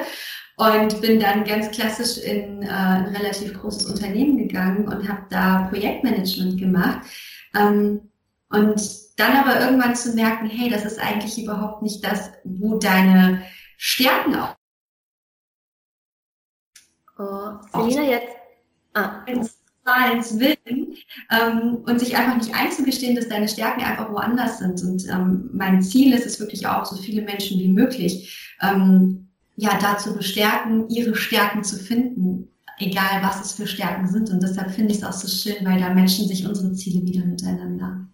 und bin dann ganz klassisch in äh, ein relativ großes Unternehmen gegangen und habe da Projektmanagement gemacht. Ähm, und dann aber irgendwann zu merken, hey, das ist eigentlich überhaupt nicht das, wo deine Stärken auch. Oh, Selina jetzt. Ah. Zahlens willen ähm, und sich einfach nicht einzugestehen, dass deine Stärken einfach woanders sind. Und ähm, mein Ziel ist es wirklich auch, so viele Menschen wie möglich ähm, ja, dazu bestärken, ihre Stärken zu finden, egal was es für Stärken sind. Und deshalb finde ich es auch so schön, weil da Menschen sich unsere Ziele wieder miteinander.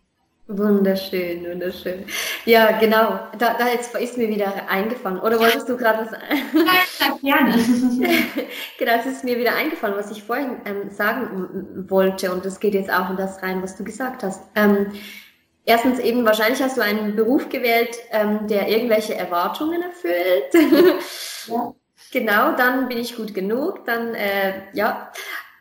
Wunderschön, wunderschön. Ja, genau. Da, da jetzt ist mir wieder eingefallen. Oder wolltest du gerade was? Nein, gerne. genau, es ist mir wieder eingefallen, was ich vorhin ähm, sagen wollte. Und das geht jetzt auch in das rein, was du gesagt hast. Ähm, Erstens eben, wahrscheinlich hast du einen Beruf gewählt, ähm, der irgendwelche Erwartungen erfüllt. Ja. genau, dann bin ich gut genug, dann, äh, ja.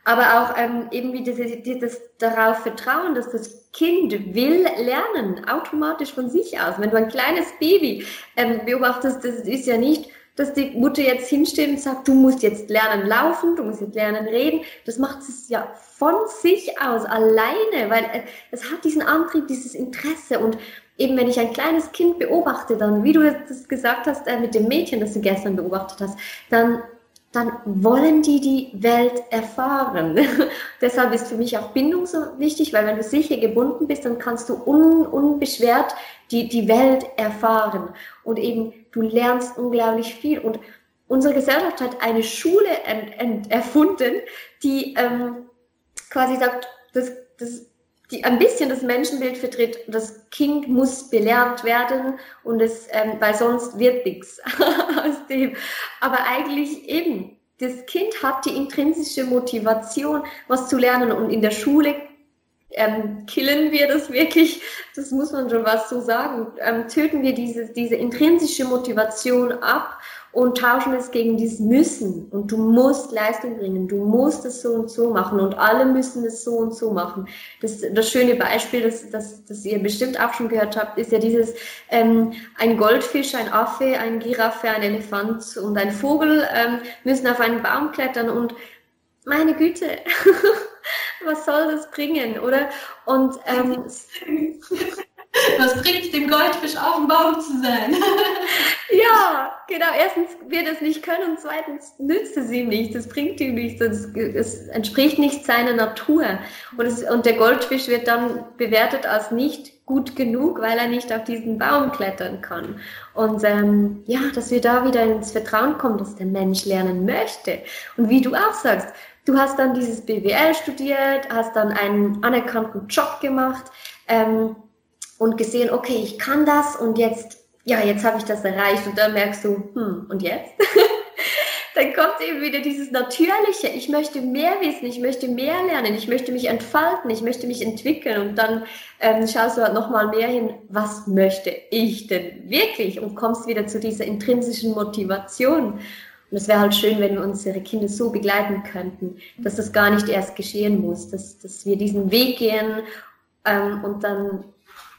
Aber auch ähm, eben wie dieses, dieses darauf vertrauen, dass das Kind will lernen, automatisch von sich aus. Wenn du ein kleines Baby ähm, beobachtest, das ist ja nicht, dass die Mutter jetzt hinsteht und sagt, du musst jetzt lernen laufen, du musst jetzt lernen reden. Das macht es ja von sich aus alleine, weil es hat diesen Antrieb, dieses Interesse und eben wenn ich ein kleines Kind beobachte, dann, wie du das gesagt hast, äh, mit dem Mädchen, das du gestern beobachtet hast, dann dann wollen die die Welt erfahren. Deshalb ist für mich auch Bindung so wichtig, weil wenn du sicher gebunden bist, dann kannst du un, unbeschwert die, die Welt erfahren. Und eben, du lernst unglaublich viel. Und unsere Gesellschaft hat eine Schule erfunden, die ähm, quasi sagt, das, das, die ein bisschen das Menschenbild vertritt. Das Kind muss belernt werden und es, ähm, weil sonst wird nichts aus dem. Aber eigentlich eben, das Kind hat die intrinsische Motivation, was zu lernen und in der Schule ähm, killen wir das wirklich, das muss man schon was so sagen, ähm, töten wir diese, diese intrinsische Motivation ab und tauschen es gegen dieses Müssen. Und du musst Leistung bringen, du musst es so und so machen und alle müssen es so und so machen. Das, das schöne Beispiel, das, das, das ihr bestimmt auch schon gehört habt, ist ja dieses, ähm, ein Goldfisch, ein Affe, ein Giraffe, ein Elefant und ein Vogel ähm, müssen auf einen Baum klettern und meine Güte, was soll das bringen, oder? Und ähm, Was bringt es dem Goldfisch auf dem Baum zu sein? ja, genau. Erstens wird es nicht können und zweitens nützt es ihm nicht. Das bringt ihm nichts. Es entspricht nicht seiner Natur. Und, es, und der Goldfisch wird dann bewertet als nicht gut genug, weil er nicht auf diesen Baum klettern kann. Und ähm, ja, dass wir da wieder ins Vertrauen kommen, dass der Mensch lernen möchte. Und wie du auch sagst, du hast dann dieses BWL studiert, hast dann einen anerkannten Job gemacht. Ähm, und gesehen, okay, ich kann das und jetzt, ja, jetzt habe ich das erreicht und dann merkst du, hm, und jetzt? dann kommt eben wieder dieses Natürliche, ich möchte mehr wissen, ich möchte mehr lernen, ich möchte mich entfalten, ich möchte mich entwickeln und dann ähm, schaust du halt nochmal mehr hin, was möchte ich denn wirklich und kommst wieder zu dieser intrinsischen Motivation. Und es wäre halt schön, wenn wir unsere Kinder so begleiten könnten, dass das gar nicht erst geschehen muss, dass, dass wir diesen Weg gehen ähm, und dann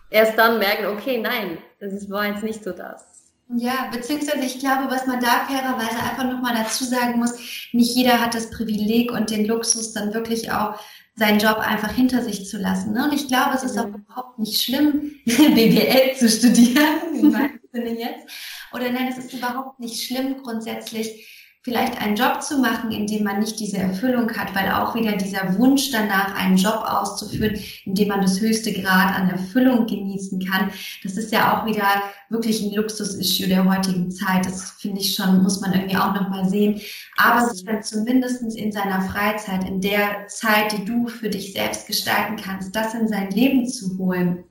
erst dann merken, okay, nein, das war jetzt nicht so das. Ja, beziehungsweise ich glaube, was man da fairerweise einfach nochmal dazu sagen muss, nicht jeder hat das Privileg und den Luxus, dann wirklich auch seinen Job einfach hinter sich zu lassen. Ne? Und ich glaube, es ist auch mhm. überhaupt nicht schlimm, BWL zu studieren, in meinem Sinne jetzt. Oder nein, es ist überhaupt nicht schlimm, grundsätzlich vielleicht einen Job zu machen, in dem man nicht diese Erfüllung hat, weil auch wieder dieser Wunsch danach, einen Job auszuführen, in dem man das höchste Grad an Erfüllung genießen kann, das ist ja auch wieder wirklich ein Luxus-Issue der heutigen Zeit. Das finde ich schon, muss man irgendwie auch nochmal sehen. Aber sich dann zumindest in seiner Freizeit, in der Zeit, die du für dich selbst gestalten kannst, das in sein Leben zu holen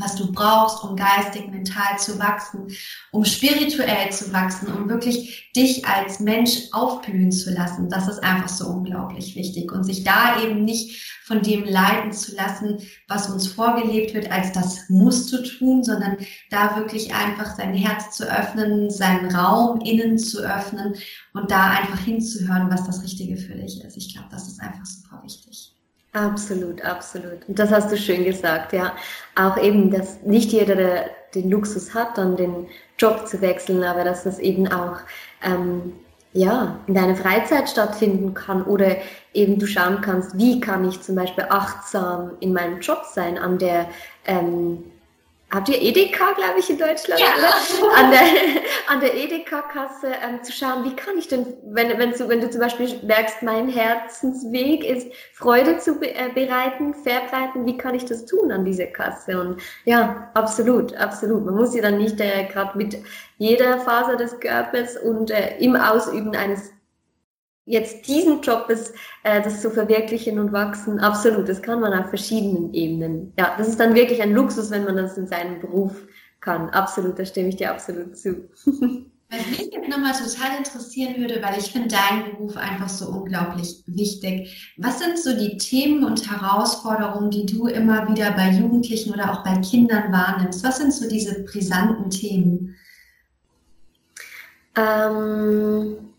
was du brauchst, um geistig, mental zu wachsen, um spirituell zu wachsen, um wirklich dich als Mensch aufblühen zu lassen. Das ist einfach so unglaublich wichtig. Und sich da eben nicht von dem leiten zu lassen, was uns vorgelebt wird, als das musst du tun, sondern da wirklich einfach sein Herz zu öffnen, seinen Raum innen zu öffnen und da einfach hinzuhören, was das Richtige für dich ist. Ich glaube, das ist einfach super wichtig. Absolut, absolut. Und das hast du schön gesagt, ja. Auch eben, dass nicht jeder der, den Luxus hat, dann den Job zu wechseln, aber dass das eben auch ähm, ja, in deiner Freizeit stattfinden kann oder eben du schauen kannst, wie kann ich zum Beispiel achtsam in meinem Job sein, an der ähm, Habt ihr Edeka, glaube ich, in Deutschland? Ja. An der, an der Edeka-Kasse ähm, zu schauen, wie kann ich denn, wenn, wenn, du, wenn du zum Beispiel merkst, mein Herzensweg ist, Freude zu be äh, bereiten, verbreiten, wie kann ich das tun an dieser Kasse? Und ja, absolut, absolut. Man muss ja dann nicht äh, gerade mit jeder Faser des Körpers und äh, im Ausüben eines jetzt diesen Job ist, äh, das zu verwirklichen und wachsen, absolut. Das kann man auf verschiedenen Ebenen. Ja, das ist dann wirklich ein Luxus, wenn man das in seinem Beruf kann. Absolut, da stimme ich dir absolut zu. Was mich jetzt nochmal total interessieren würde, weil ich finde deinen Beruf einfach so unglaublich wichtig. Was sind so die Themen und Herausforderungen, die du immer wieder bei Jugendlichen oder auch bei Kindern wahrnimmst? Was sind so diese brisanten Themen? Ähm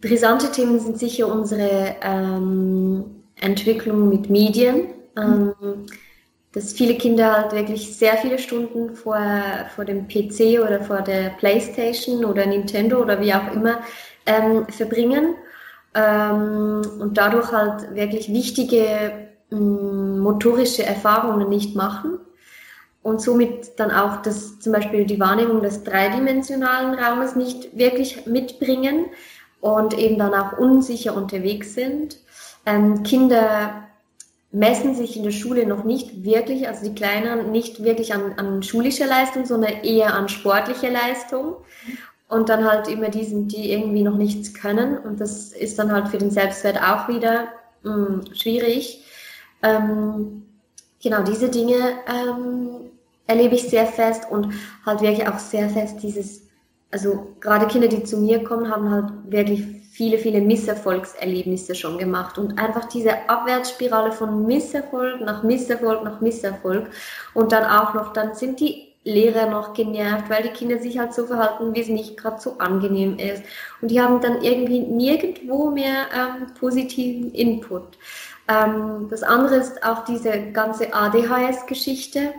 Brisante Themen sind sicher unsere ähm, Entwicklung mit Medien. Ähm, dass viele Kinder halt wirklich sehr viele Stunden vor, vor dem PC oder vor der Playstation oder Nintendo oder wie auch immer ähm, verbringen. Ähm, und dadurch halt wirklich wichtige ähm, motorische Erfahrungen nicht machen. Und somit dann auch das, zum Beispiel die Wahrnehmung des dreidimensionalen Raumes nicht wirklich mitbringen und eben dann auch unsicher unterwegs sind. Ähm, Kinder messen sich in der Schule noch nicht wirklich, also die Kleineren nicht wirklich an, an schulischer Leistung, sondern eher an sportlicher Leistung. Und dann halt immer die sind, die irgendwie noch nichts können. Und das ist dann halt für den Selbstwert auch wieder mh, hm, schwierig. Ähm, genau, diese Dinge ähm, erlebe ich sehr fest und halt wirklich auch sehr fest dieses also gerade Kinder, die zu mir kommen, haben halt wirklich viele, viele Misserfolgserlebnisse schon gemacht. Und einfach diese Abwärtsspirale von Misserfolg nach Misserfolg nach Misserfolg. Und dann auch noch, dann sind die Lehrer noch genervt, weil die Kinder sich halt so verhalten, wie es nicht gerade so angenehm ist. Und die haben dann irgendwie nirgendwo mehr ähm, positiven Input. Ähm, das andere ist auch diese ganze ADHS-Geschichte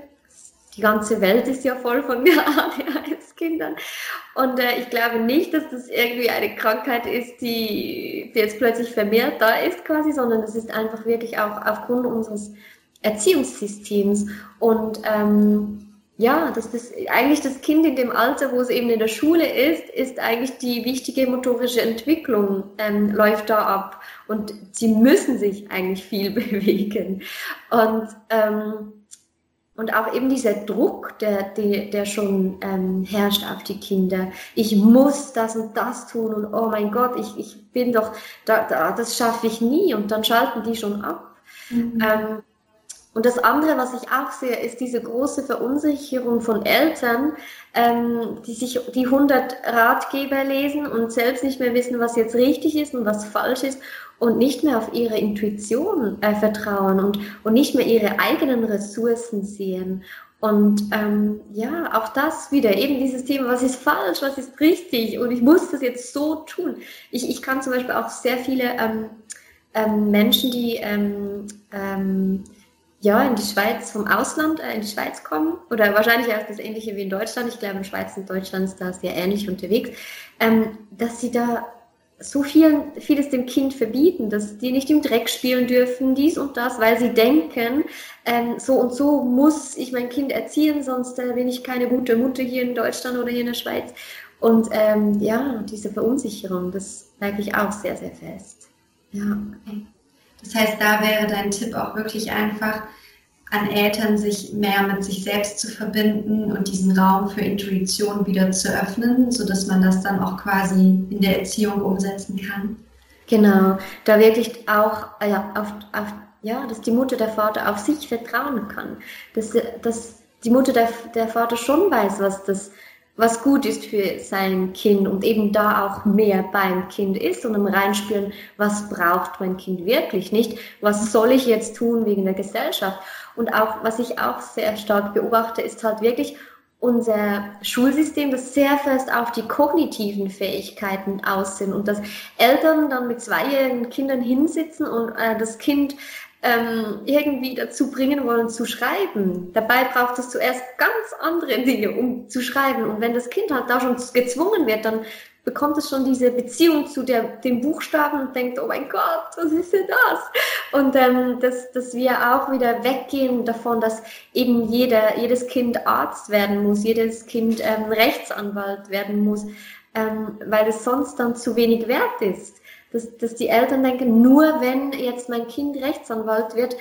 die ganze Welt ist ja voll von ADHS-Kindern. Und äh, ich glaube nicht, dass das irgendwie eine Krankheit ist, die, jetzt plötzlich vermehrt da ist quasi, sondern es ist einfach wirklich auch aufgrund unseres Erziehungssystems. Und ähm, ja, das eigentlich das Kind in dem Alter, wo es eben in der Schule ist, ist eigentlich die wichtige motorische Entwicklung ähm, läuft da ab und sie müssen sich eigentlich viel bewegen und ähm, und auch eben dieser Druck, der, der, der schon ähm, herrscht auf die Kinder. Ich muss das und das tun und oh mein Gott, ich, ich bin doch, da, da, das schaffe ich nie und dann schalten die schon ab. Mhm. Ähm, und das andere, was ich auch sehe, ist diese große Verunsicherung von Eltern, ähm, die sich die 100 Ratgeber lesen und selbst nicht mehr wissen, was jetzt richtig ist und was falsch ist und nicht mehr auf ihre Intuition äh, vertrauen und, und nicht mehr ihre eigenen Ressourcen sehen. Und ähm, ja, auch das wieder, eben dieses Thema, was ist falsch, was ist richtig und ich muss das jetzt so tun. Ich, ich kann zum Beispiel auch sehr viele ähm, ähm, Menschen, die ähm, ähm, ja, in die Schweiz, vom Ausland äh, in die Schweiz kommen oder wahrscheinlich auch das Ähnliche wie in Deutschland. Ich glaube, in Schweiz und Deutschland ist da sehr ähnlich unterwegs, ähm, dass sie da so viel, vieles dem Kind verbieten, dass die nicht im Dreck spielen dürfen, dies und das, weil sie denken, ähm, so und so muss ich mein Kind erziehen, sonst äh, bin ich keine gute Mutter hier in Deutschland oder hier in der Schweiz. Und ähm, ja, diese Verunsicherung, das merke ich auch sehr, sehr fest. Ja. Okay. Das heißt, da wäre dein Tipp auch wirklich einfach, an Eltern sich mehr mit sich selbst zu verbinden und diesen Raum für Intuition wieder zu öffnen, sodass man das dann auch quasi in der Erziehung umsetzen kann. Genau, da wirklich auch ja, auf, auf, ja, dass die Mutter, der Vater auf sich vertrauen kann, dass, dass die Mutter, der, der Vater schon weiß, was das was gut ist für sein Kind und eben da auch mehr beim Kind ist und im Reinspüren, was braucht mein Kind wirklich nicht, was soll ich jetzt tun wegen der Gesellschaft. Und auch, was ich auch sehr stark beobachte, ist halt wirklich unser Schulsystem, das sehr fest auf die kognitiven Fähigkeiten aus sind und dass Eltern dann mit zweijährigen Kindern hinsitzen und äh, das Kind ähm, irgendwie dazu bringen wollen zu schreiben. Dabei braucht es zuerst ganz andere Dinge, um zu schreiben. Und wenn das Kind halt da schon gezwungen wird, dann bekommt es schon diese Beziehung zu der, dem Buchstaben und denkt, oh mein Gott, was ist denn das? Und ähm, dass, dass wir auch wieder weggehen davon, dass eben jeder, jedes Kind Arzt werden muss, jedes Kind ähm, Rechtsanwalt werden muss, ähm, weil es sonst dann zu wenig wert ist dass, dass die Eltern denken, nur wenn jetzt mein Kind Rechtsanwalt wird,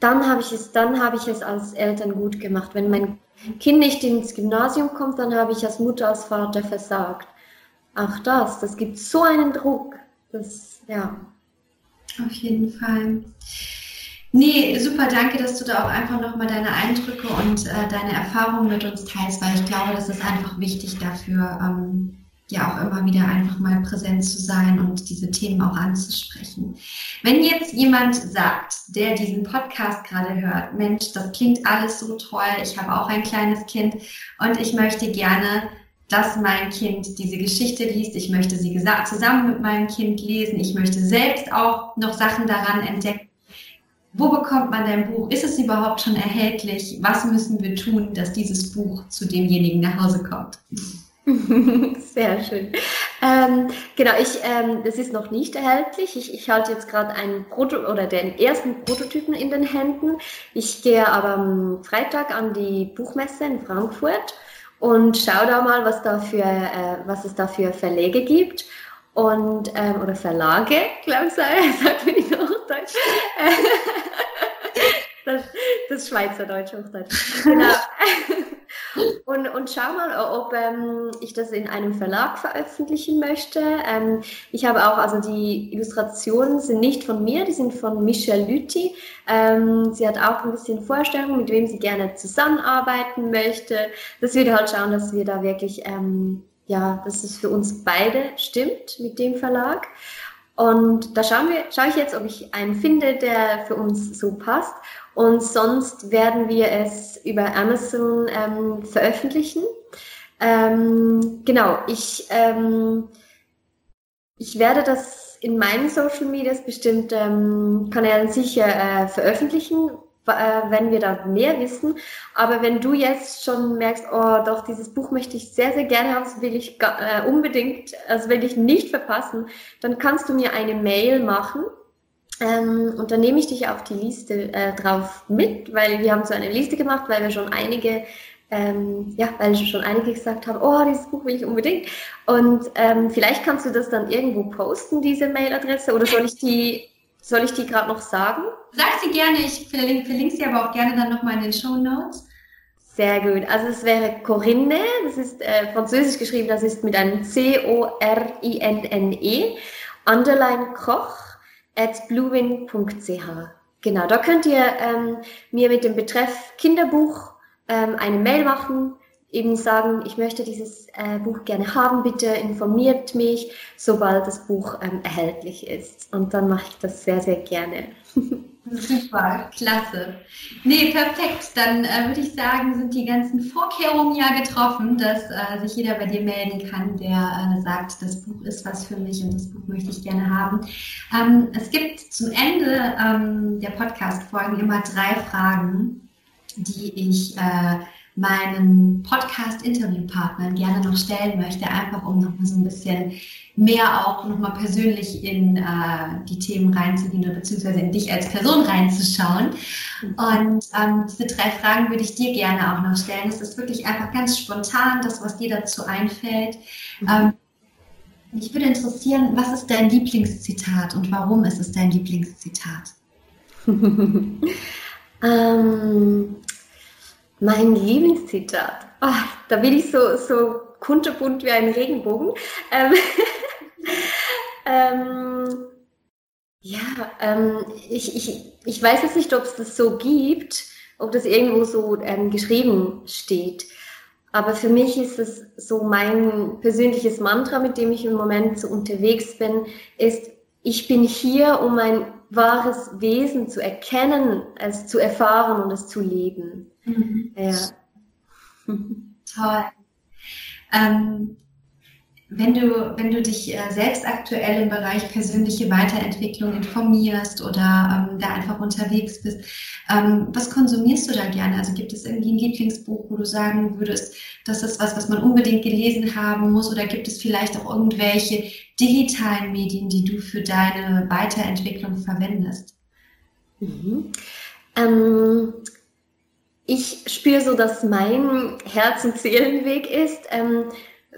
dann habe ich es, dann habe ich es als Eltern gut gemacht. Wenn mein Kind nicht ins Gymnasium kommt, dann habe ich als Mutter, als Vater versagt. Auch das, das gibt so einen Druck. Das, ja. Auf jeden Fall. Nee, super, danke, dass du da auch einfach nochmal deine Eindrücke und äh, deine Erfahrungen mit uns teilst, weil ich glaube, das ist einfach wichtig dafür, ähm, ja auch immer wieder einfach mal präsent zu sein und diese Themen auch anzusprechen. Wenn jetzt jemand sagt, der diesen Podcast gerade hört, Mensch, das klingt alles so toll, ich habe auch ein kleines Kind und ich möchte gerne dass mein Kind diese Geschichte liest. Ich möchte sie zusammen mit meinem Kind lesen. Ich möchte selbst auch noch Sachen daran entdecken. Wo bekommt man dein Buch? Ist es überhaupt schon erhältlich? Was müssen wir tun, dass dieses Buch zu demjenigen nach Hause kommt? Sehr schön. Ähm, genau, ich, ähm, das ist noch nicht erhältlich. Ich, ich halte jetzt gerade einen Proto oder den ersten Prototypen in den Händen. Ich gehe aber am Freitag an die Buchmesse in Frankfurt und schaue da mal, was, da für, äh, was es da für Verlage gibt. Und, ähm, oder Verlage, glaube ich, sagt man in Hochdeutsch. das, das Schweizerdeutsch, Hochdeutsch. Genau. Und, und schau mal, ob ähm, ich das in einem Verlag veröffentlichen möchte. Ähm, ich habe auch, also die Illustrationen sind nicht von mir, die sind von Michelle Lüthi. Ähm, sie hat auch ein bisschen Vorstellung, mit wem sie gerne zusammenarbeiten möchte. Das würde halt schauen, dass wir da wirklich, ähm, ja, dass es für uns beide stimmt mit dem Verlag. Und da schauen wir, schaue ich jetzt, ob ich einen finde, der für uns so passt. Und sonst werden wir es über Amazon ähm, veröffentlichen. Ähm, genau, ich, ähm, ich werde das in meinen Social Medias bestimmt ähm, Kanälen sicher äh, veröffentlichen, äh, wenn wir da mehr wissen. Aber wenn du jetzt schon merkst, oh doch, dieses Buch möchte ich sehr, sehr gerne haben, das will ich äh, unbedingt, also will ich nicht verpassen, dann kannst du mir eine Mail machen ähm, und dann nehme ich dich auf die Liste äh, drauf mit, weil wir haben so eine Liste gemacht, weil wir schon einige, ähm, ja, weil schon einige gesagt haben, oh, dieses Buch will ich unbedingt. Und ähm, vielleicht kannst du das dann irgendwo posten, diese Mailadresse, oder soll ich die, soll ich die gerade noch sagen? Sag sie gerne, ich verlinke, verlinke sie aber auch gerne dann nochmal in den Show Notes. Sehr gut. Also es wäre Corinne, das ist äh, französisch geschrieben, das ist mit einem C-O-R-I-N-N-E, Underline Koch at bluewin.ch. Genau, da könnt ihr ähm, mir mit dem Betreff Kinderbuch ähm, eine Mail machen. eben sagen, ich möchte dieses äh, Buch gerne haben, bitte informiert mich, sobald das Buch ähm, erhältlich ist. Und dann mache ich das sehr, sehr gerne. Super, klasse. Nee, perfekt. Dann äh, würde ich sagen, sind die ganzen Vorkehrungen ja getroffen, dass äh, sich jeder bei dir melden kann, der äh, sagt, das Buch ist was für mich und das Buch möchte ich gerne haben. Ähm, es gibt zum Ende ähm, der Podcast-Folgen immer drei Fragen, die ich äh, meinen Podcast-Interviewpartnern gerne noch stellen möchte, einfach um noch mal so ein bisschen mehr auch noch mal persönlich in äh, die Themen reinzugehen oder beziehungsweise in dich als Person reinzuschauen. Und ähm, diese drei Fragen würde ich dir gerne auch noch stellen. Es ist wirklich einfach ganz spontan, das, was dir dazu einfällt. Mhm. Ähm, mich würde interessieren, was ist dein Lieblingszitat und warum ist es dein Lieblingszitat? ähm, mein Lieblingszitat. Oh, da bin ich so, so kunterbunt wie ein Regenbogen. Ähm, ähm, ja, ähm, ich, ich, ich weiß jetzt nicht, ob es das so gibt, ob das irgendwo so ähm, geschrieben steht. Aber für mich ist es so mein persönliches Mantra, mit dem ich im Moment so unterwegs bin, ist, ich bin hier, um mein wahres Wesen zu erkennen, es zu erfahren und es zu leben. Mhm. Ja. Toll. Ähm, wenn du, wenn du dich äh, selbst aktuell im Bereich persönliche Weiterentwicklung informierst oder ähm, da einfach unterwegs bist, ähm, was konsumierst du da gerne? Also gibt es irgendwie ein Lieblingsbuch, wo du sagen würdest, das ist was, was man unbedingt gelesen haben muss? Oder gibt es vielleicht auch irgendwelche digitalen Medien, die du für deine Weiterentwicklung verwendest? Mhm. Ähm, ich spüre so, dass mein Herz- und Seelenweg ist, ähm,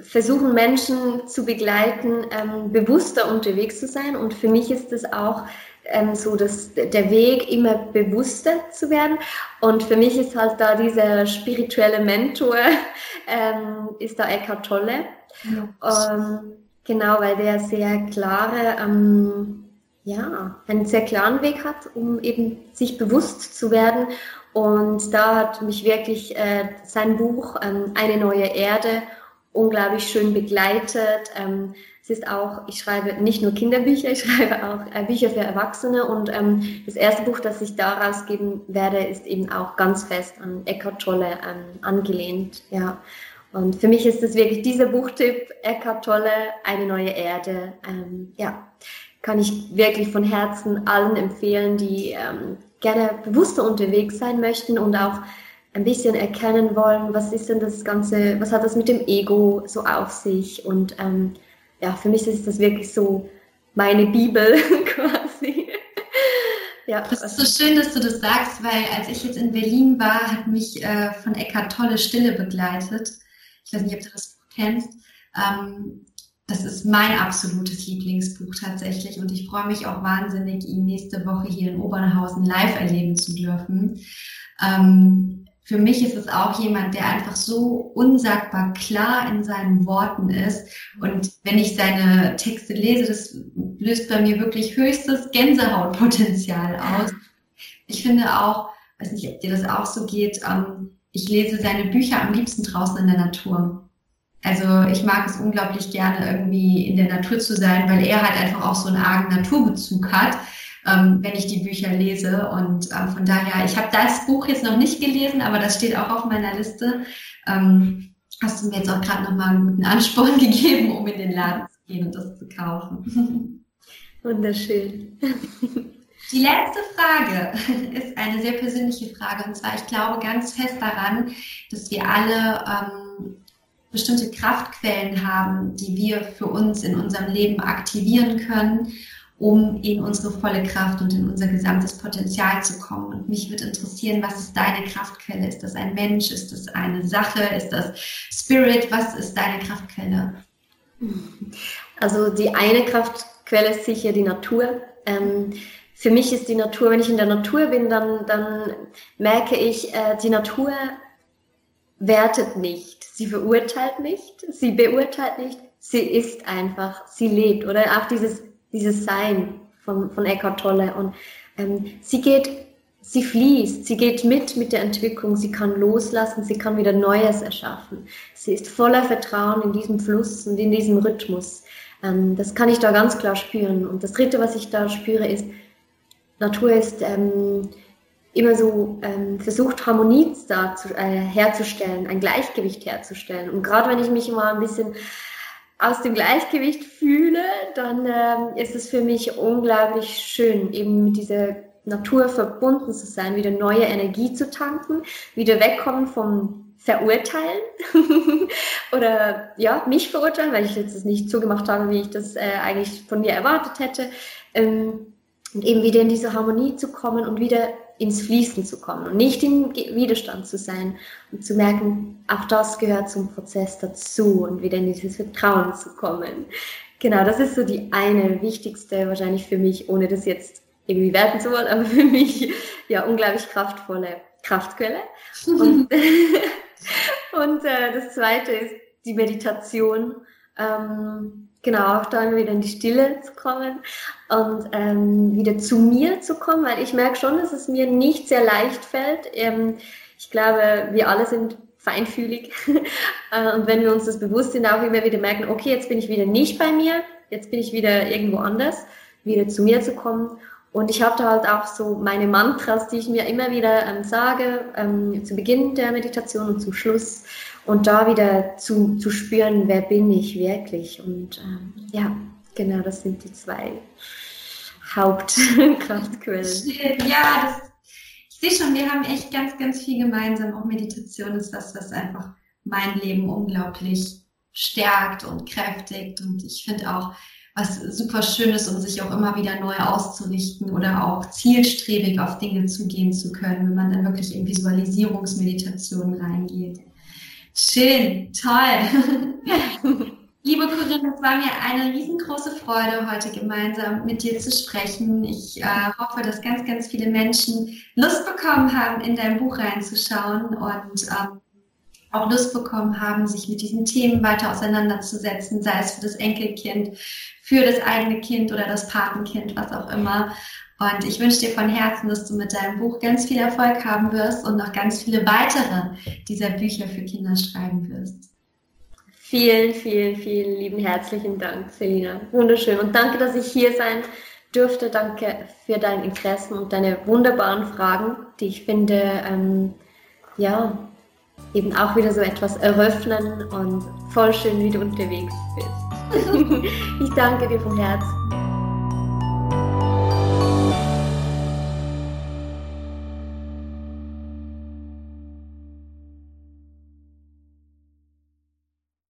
versuchen Menschen zu begleiten, ähm, bewusster unterwegs zu sein. Und für mich ist es auch ähm, so, dass der Weg immer bewusster zu werden. Und für mich ist halt da dieser spirituelle Mentor, ähm, ist da Eckhart Tolle. Ja. Ähm, genau, weil der sehr klare, ähm, ja, einen sehr klaren Weg hat, um eben sich bewusst zu werden und da hat mich wirklich äh, sein Buch ähm, Eine neue Erde unglaublich schön begleitet. Ähm, es ist auch, ich schreibe nicht nur Kinderbücher, ich schreibe auch äh, Bücher für Erwachsene und ähm, das erste Buch, das ich da rausgeben werde, ist eben auch ganz fest an Eckhart Tolle ähm, angelehnt. Ja. Und für mich ist es wirklich dieser Buchtipp, Eckhart Tolle, Eine neue Erde. Ähm, ja, kann ich wirklich von Herzen allen empfehlen, die ähm, gerne bewusster unterwegs sein möchten und auch ein bisschen erkennen wollen, was ist denn das Ganze, was hat das mit dem Ego so auf sich. Und ähm, ja, für mich ist das wirklich so meine Bibel quasi. ja, das ist so schön, dass du das sagst, weil als ich jetzt in Berlin war, hat mich äh, von Eckhart Tolle Stille begleitet. Ich weiß nicht, ob du das kennst. Ähm, das ist mein absolutes Lieblingsbuch tatsächlich und ich freue mich auch wahnsinnig, ihn nächste Woche hier in Obernhausen live erleben zu dürfen. Ähm, für mich ist es auch jemand, der einfach so unsagbar klar in seinen Worten ist. Und wenn ich seine Texte lese, das löst bei mir wirklich höchstes Gänsehautpotenzial aus. Ich finde auch, weiß nicht, ob dir das auch so geht, ähm, ich lese seine Bücher am liebsten draußen in der Natur. Also ich mag es unglaublich gerne, irgendwie in der Natur zu sein, weil er halt einfach auch so einen argen Naturbezug hat, ähm, wenn ich die Bücher lese. Und ähm, von daher, ich habe das Buch jetzt noch nicht gelesen, aber das steht auch auf meiner Liste. Ähm, hast du mir jetzt auch gerade nochmal einen guten Ansporn gegeben, um in den Laden zu gehen und das zu kaufen. Wunderschön. Die letzte Frage ist eine sehr persönliche Frage. Und zwar, ich glaube ganz fest daran, dass wir alle ähm, bestimmte Kraftquellen haben, die wir für uns in unserem Leben aktivieren können, um in unsere volle Kraft und in unser gesamtes Potenzial zu kommen. Und mich würde interessieren, was ist deine Kraftquelle? Ist das ein Mensch? Ist das eine Sache? Ist das Spirit? Was ist deine Kraftquelle? Also die eine Kraftquelle ist sicher die Natur. Ähm, für mich ist die Natur, wenn ich in der Natur bin, dann, dann merke ich, äh, die Natur wertet nicht, sie verurteilt nicht, sie beurteilt nicht, sie ist einfach, sie lebt. Oder auch dieses, dieses Sein von, von Eckhart Tolle. Und ähm, sie geht sie fließt, sie geht mit mit der Entwicklung, sie kann loslassen, sie kann wieder Neues erschaffen. Sie ist voller Vertrauen in diesem Fluss und in diesem Rhythmus. Ähm, das kann ich da ganz klar spüren. Und das Dritte, was ich da spüre, ist, Natur ist ähm, immer so ähm, versucht, Harmonie da zu, äh, herzustellen, ein Gleichgewicht herzustellen. Und gerade wenn ich mich immer ein bisschen aus dem Gleichgewicht fühle, dann ähm, ist es für mich unglaublich schön, eben mit dieser Natur verbunden zu sein, wieder neue Energie zu tanken, wieder wegkommen vom Verurteilen oder ja, mich verurteilen, weil ich jetzt das nicht so gemacht habe, wie ich das äh, eigentlich von mir erwartet hätte. Ähm, und eben wieder in diese Harmonie zu kommen und wieder ins Fließen zu kommen und nicht im Widerstand zu sein und zu merken, auch das gehört zum Prozess dazu und wieder in dieses Vertrauen zu kommen. Genau, das ist so die eine wichtigste, wahrscheinlich für mich, ohne das jetzt irgendwie werten zu wollen, aber für mich ja unglaublich kraftvolle Kraftquelle. Und, und äh, das zweite ist die Meditation. Ähm, genau, auch da immer wieder in die Stille zu kommen und ähm, wieder zu mir zu kommen, weil ich merke schon, dass es mir nicht sehr leicht fällt. Ähm, ich glaube, wir alle sind feinfühlig. Äh, und wenn wir uns das bewusst sind, auch immer wieder merken, okay, jetzt bin ich wieder nicht bei mir, jetzt bin ich wieder irgendwo anders, wieder zu mir zu kommen und ich habe da halt auch so meine Mantras, die ich mir immer wieder ähm, sage, ähm, zu Beginn der Meditation und zum Schluss. Und da wieder zu, zu spüren, wer bin ich wirklich. Und ähm, ja, genau, das sind die zwei Hauptkraftquellen. Ja, das, ich sehe schon, wir haben echt ganz, ganz viel gemeinsam. Auch Meditation ist was, was einfach mein Leben unglaublich stärkt und kräftigt. Und ich finde auch, was super schön ist, um sich auch immer wieder neu auszurichten oder auch zielstrebig auf Dinge zugehen zu können, wenn man dann wirklich in Visualisierungsmeditation reingeht. Schön, toll. Liebe Corinne, es war mir eine riesengroße Freude, heute gemeinsam mit dir zu sprechen. Ich äh, hoffe, dass ganz, ganz viele Menschen Lust bekommen haben, in dein Buch reinzuschauen und ähm, auch Lust bekommen haben, sich mit diesen Themen weiter auseinanderzusetzen, sei es für das Enkelkind, für das eigene Kind oder das Patenkind, was auch immer. Und ich wünsche dir von Herzen, dass du mit deinem Buch ganz viel Erfolg haben wirst und noch ganz viele weitere dieser Bücher für Kinder schreiben wirst. Vielen, vielen, vielen lieben herzlichen Dank, Selina. Wunderschön. Und danke, dass ich hier sein durfte. Danke für dein Interesse und deine wunderbaren Fragen, die ich finde, ähm, ja, eben auch wieder so etwas eröffnen und voll schön, wie du unterwegs bist. ich danke dir vom Herzen.